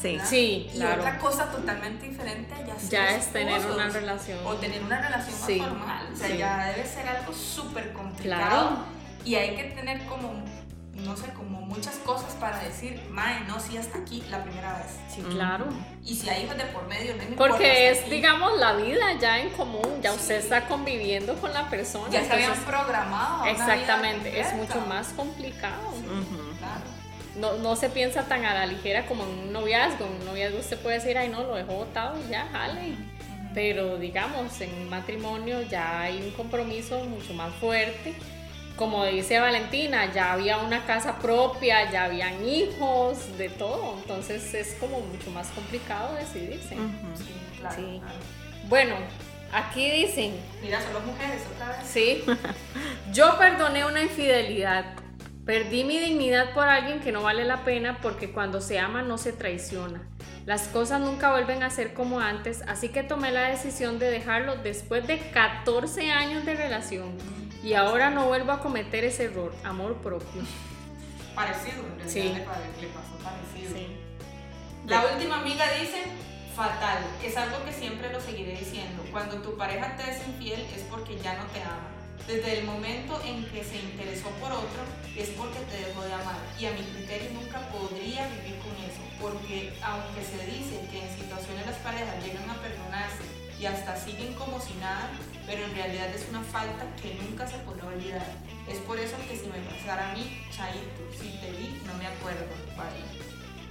Sí. ¿verdad? Sí, Y claro. otra cosa totalmente diferente ya, Ya es tener esposos, una relación. O tener una relación más Sí, formal. O sea, sí. ya debe ser algo súper complicado. Claro. Y hay que tener como, no sé, como muchas cosas para decir, mae, no, sí, hasta aquí la primera vez. Sí, claro. Y si hay hijos de por medio, no me Porque es, aquí. digamos, la vida ya en común, ya usted está conviviendo con la persona. ya se habían programado. Exactamente, es mucho más complicado. Claro. No, no se piensa tan a la ligera como en un noviazgo. En un noviazgo usted puede decir, ay no, lo dejó botado y ya, jale. Pero digamos, en un matrimonio ya hay un compromiso mucho más fuerte. Como dice Valentina, ya había una casa propia, ya habían hijos, de todo. Entonces es como mucho más complicado decidirse. Sí, claro. Sí. claro. Bueno, aquí dicen, Mira, solo mujeres otra vez. Sí. Yo perdoné una infidelidad. Perdí mi dignidad por alguien que no vale la pena porque cuando se ama no se traiciona. Las cosas nunca vuelven a ser como antes, así que tomé la decisión de dejarlo después de 14 años de relación. Y ahora no vuelvo a cometer ese error. Amor propio. Parecido, en realidad Sí. le pasó parecido. Sí. La última amiga dice, fatal, es algo que siempre lo seguiré diciendo. Cuando tu pareja te es infiel es porque ya no te ama. Desde el momento en que se interesó por otro es porque te dejó de amar. Y a mi criterio nunca podría vivir con eso. Porque aunque se dice que en situaciones las parejas llegan a perdonarse y hasta siguen como si nada, pero en realidad es una falta que nunca se podrá olvidar. Es por eso que si me pasara a mí, Chaito, si te vi, no me acuerdo. Vale.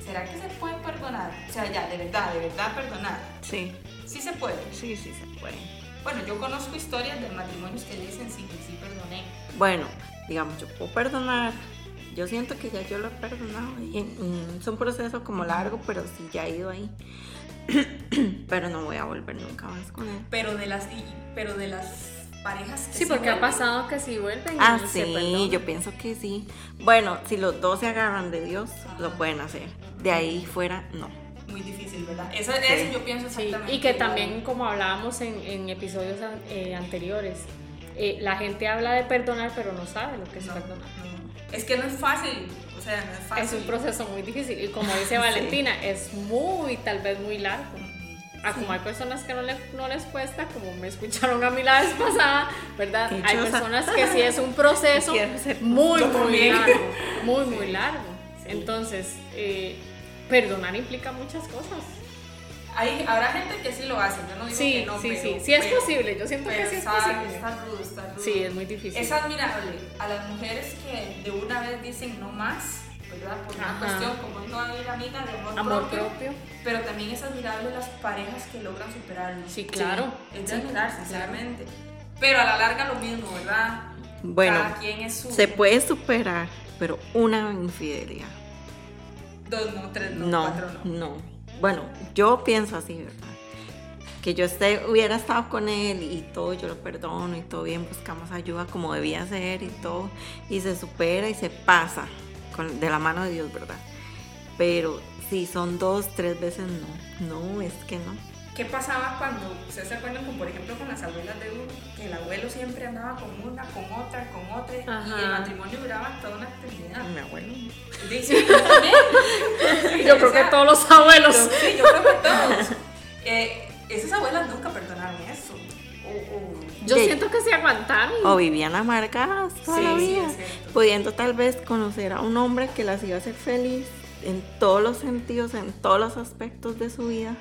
¿Será que se puede perdonar? O sea, ya, de verdad, de verdad perdonar. Sí, Sí se puede. sí, sí se puede. Bueno, yo conozco historias de matrimonios que dicen sí, que sí perdoné. Bueno, digamos, yo puedo perdonar. Yo siento que ya yo lo he perdonado. Y, mm, es un proceso como largo, pero sí ya he ido ahí. pero no voy a volver nunca más con él. Pero de las, y- pero de las parejas que Sí, porque ha pasado que si vuelven Ah, y sí, yo pienso que sí. Bueno, si los dos se agarran de Dios, lo pueden hacer. De ahí fuera, no. Muy difícil, ¿verdad? Eso, eso yo pienso Sí, exactamente. y que igual. también, como hablábamos en, en episodios an- eh, anteriores, eh, la gente habla de perdonar, pero no sabe lo que es No, perdonar. no. Es que no es fácil. O sea, no es fácil. Es un proceso muy difícil. Y como dice Valentina, es muy, tal vez muy largo. A como hay personas que no, le- no les cuesta, como me escucharon a mí la vez pasada, ¿verdad? Qué Hay chosa. personas que sí es un proceso muy, muy largo. Muy, muy largo. Entonces, eh, perdonar implica muchas cosas. Hay, habrá gente que sí lo hace. Yo no digo Sí, que no, sí, pero, sí. Sí es pero- posible. Yo siento que sí es está, posible. está rudo, está rudo. Sí, es muy difícil. Es admirable a las mujeres que de una vez dicen no más, ¿verdad? Por una Ajá. cuestión, como dijo ahí la amiga, de amor, Amor propio, propio. Pero también es admirable las parejas que logran superarlo. Sí, claro. Es de Sí, admirar, claro. sinceramente. Pero a la larga lo mismo, ¿verdad? Bueno, Cada quien es su. se puede superar, pero una infidelidad. Dos, no, tres, no, No, cuatro, no. no. Bueno, yo pienso así, ¿verdad? Que yo esté, hubiera estado con él y todo, yo lo perdono y todo bien, buscamos ayuda como debía ser y todo, y se supera y se pasa con, de la mano de Dios, ¿verdad? Pero si son dos, tres veces, no, no, es que no. ¿Qué pasaba cuando ustedes se acuerdan, con, por ejemplo, con las abuelas de uno? Que el abuelo siempre andaba con una, con otra, con otra, y Ajá. el matrimonio duraba toda una eternidad. Mi abuelo. Sí, yo también. Sí, Yo creo que todos los abuelos. yo- Sí, yo creo que todos. Eh, esas abuelas nunca perdonaron eso. O, o- Yo De- siento que se aguantaron. O vivían amargadas toda Sí, la sí, vida, cierto. pudiendo tal vez conocer a un hombre que las iba a hacer feliz en todos los sentidos, en todos los aspectos de su vida,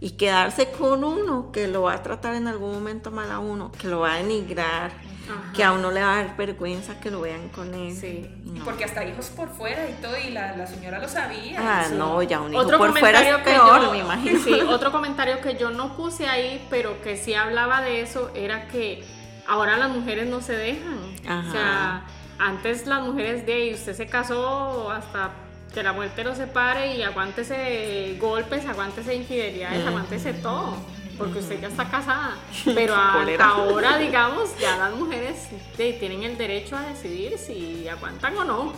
y quedarse con uno que lo va a tratar en algún momento mal a uno, que lo va a denigrar, Ajá. que a uno le va a dar vergüenza que lo vean con él. Sí. No. Porque hasta hijos por fuera y todo, y la, la señora lo sabía. Ah, Sí. no, ya un hijo Otro por fuera es peor, yo, me imagino. Sí, otro comentario que yo no puse ahí, pero que sí hablaba de eso, era que ahora las mujeres no se dejan. Ajá. O sea, antes las mujeres de ahí, usted se casó hasta Que la muerte lo separe y aguántese golpes, aguántese infidelidades, aguántese todo. Porque usted ya está casada. Pero hasta ahora, digamos, ya las mujeres sí, tienen el derecho a decidir si aguantan o no.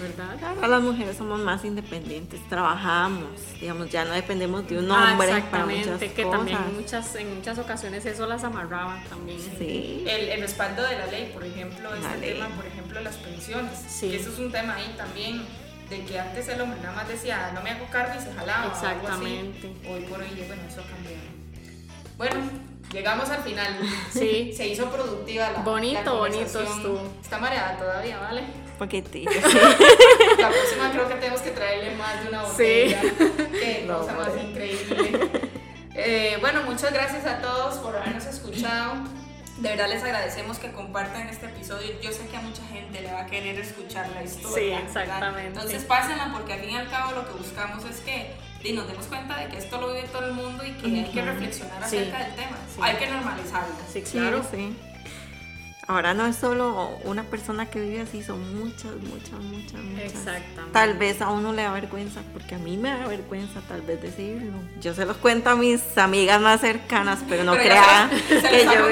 ¿Verdad? Ahora las mujeres somos más independientes, trabajamos, digamos, ya no dependemos de un Ah, hombre para exactamente, muchas que cosas. también en muchas, en muchas ocasiones eso las amarraba también. Sí. El, el respaldo de la ley, por ejemplo, este tema, por ejemplo, las pensiones. Sí. Eso es un tema ahí también, de que antes el hombre nada más decía, no me hago cargo y se jalaba. o algo así. Exactamente. Hoy por hoy, bueno, eso ha cambiado. Bueno, llegamos al final. Sí. Se hizo productiva la Bonito, la bonito estuvo. Está mareada todavía, ¿vale? Poquitillo. La próxima creo que tenemos que traerle más de una botella. Qué No, cosa más increíble. Eh, bueno, muchas gracias a todos por habernos escuchado. De verdad les agradecemos que compartan este episodio. Yo sé que a mucha gente le va a querer escuchar la historia. Sí, ¿verdad? exactamente. Entonces pásenla porque al fin y al cabo lo que buscamos es que y nos demos cuenta de que esto lo vive todo el mundo y que hay que reflexionar Sí. acerca del tema. Sí. Hay que normalizarlo. Sí, Sí, claro. sí. Ahora no es solo una persona que vive así, son muchas, muchas, muchas, muchas. Exactamente. Tal vez a uno le da vergüenza, porque a mí me da vergüenza tal vez decirlo. Yo se los cuento a mis amigas más cercanas, pero no crean que yo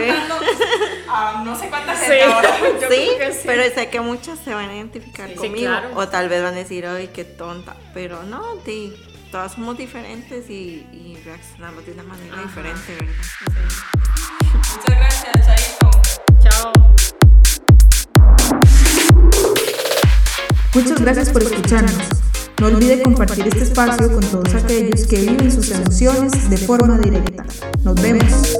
a no sé cuánta Sí. gente ahora. Yo Sí, creo que sí. pero sé que muchas se van a identificar Sí, sí, conmigo. claro. O tal vez van a decir, ay, qué tonta. Pero no, di, todas somos diferentes y, y reaccionamos de una manera Ajá. diferente, ¿verdad? Muchas gracias, Chaito. Muchas gracias por escucharnos. No olvide compartir este espacio con todos aquellos que viven sus emociones de forma directa. Nos vemos.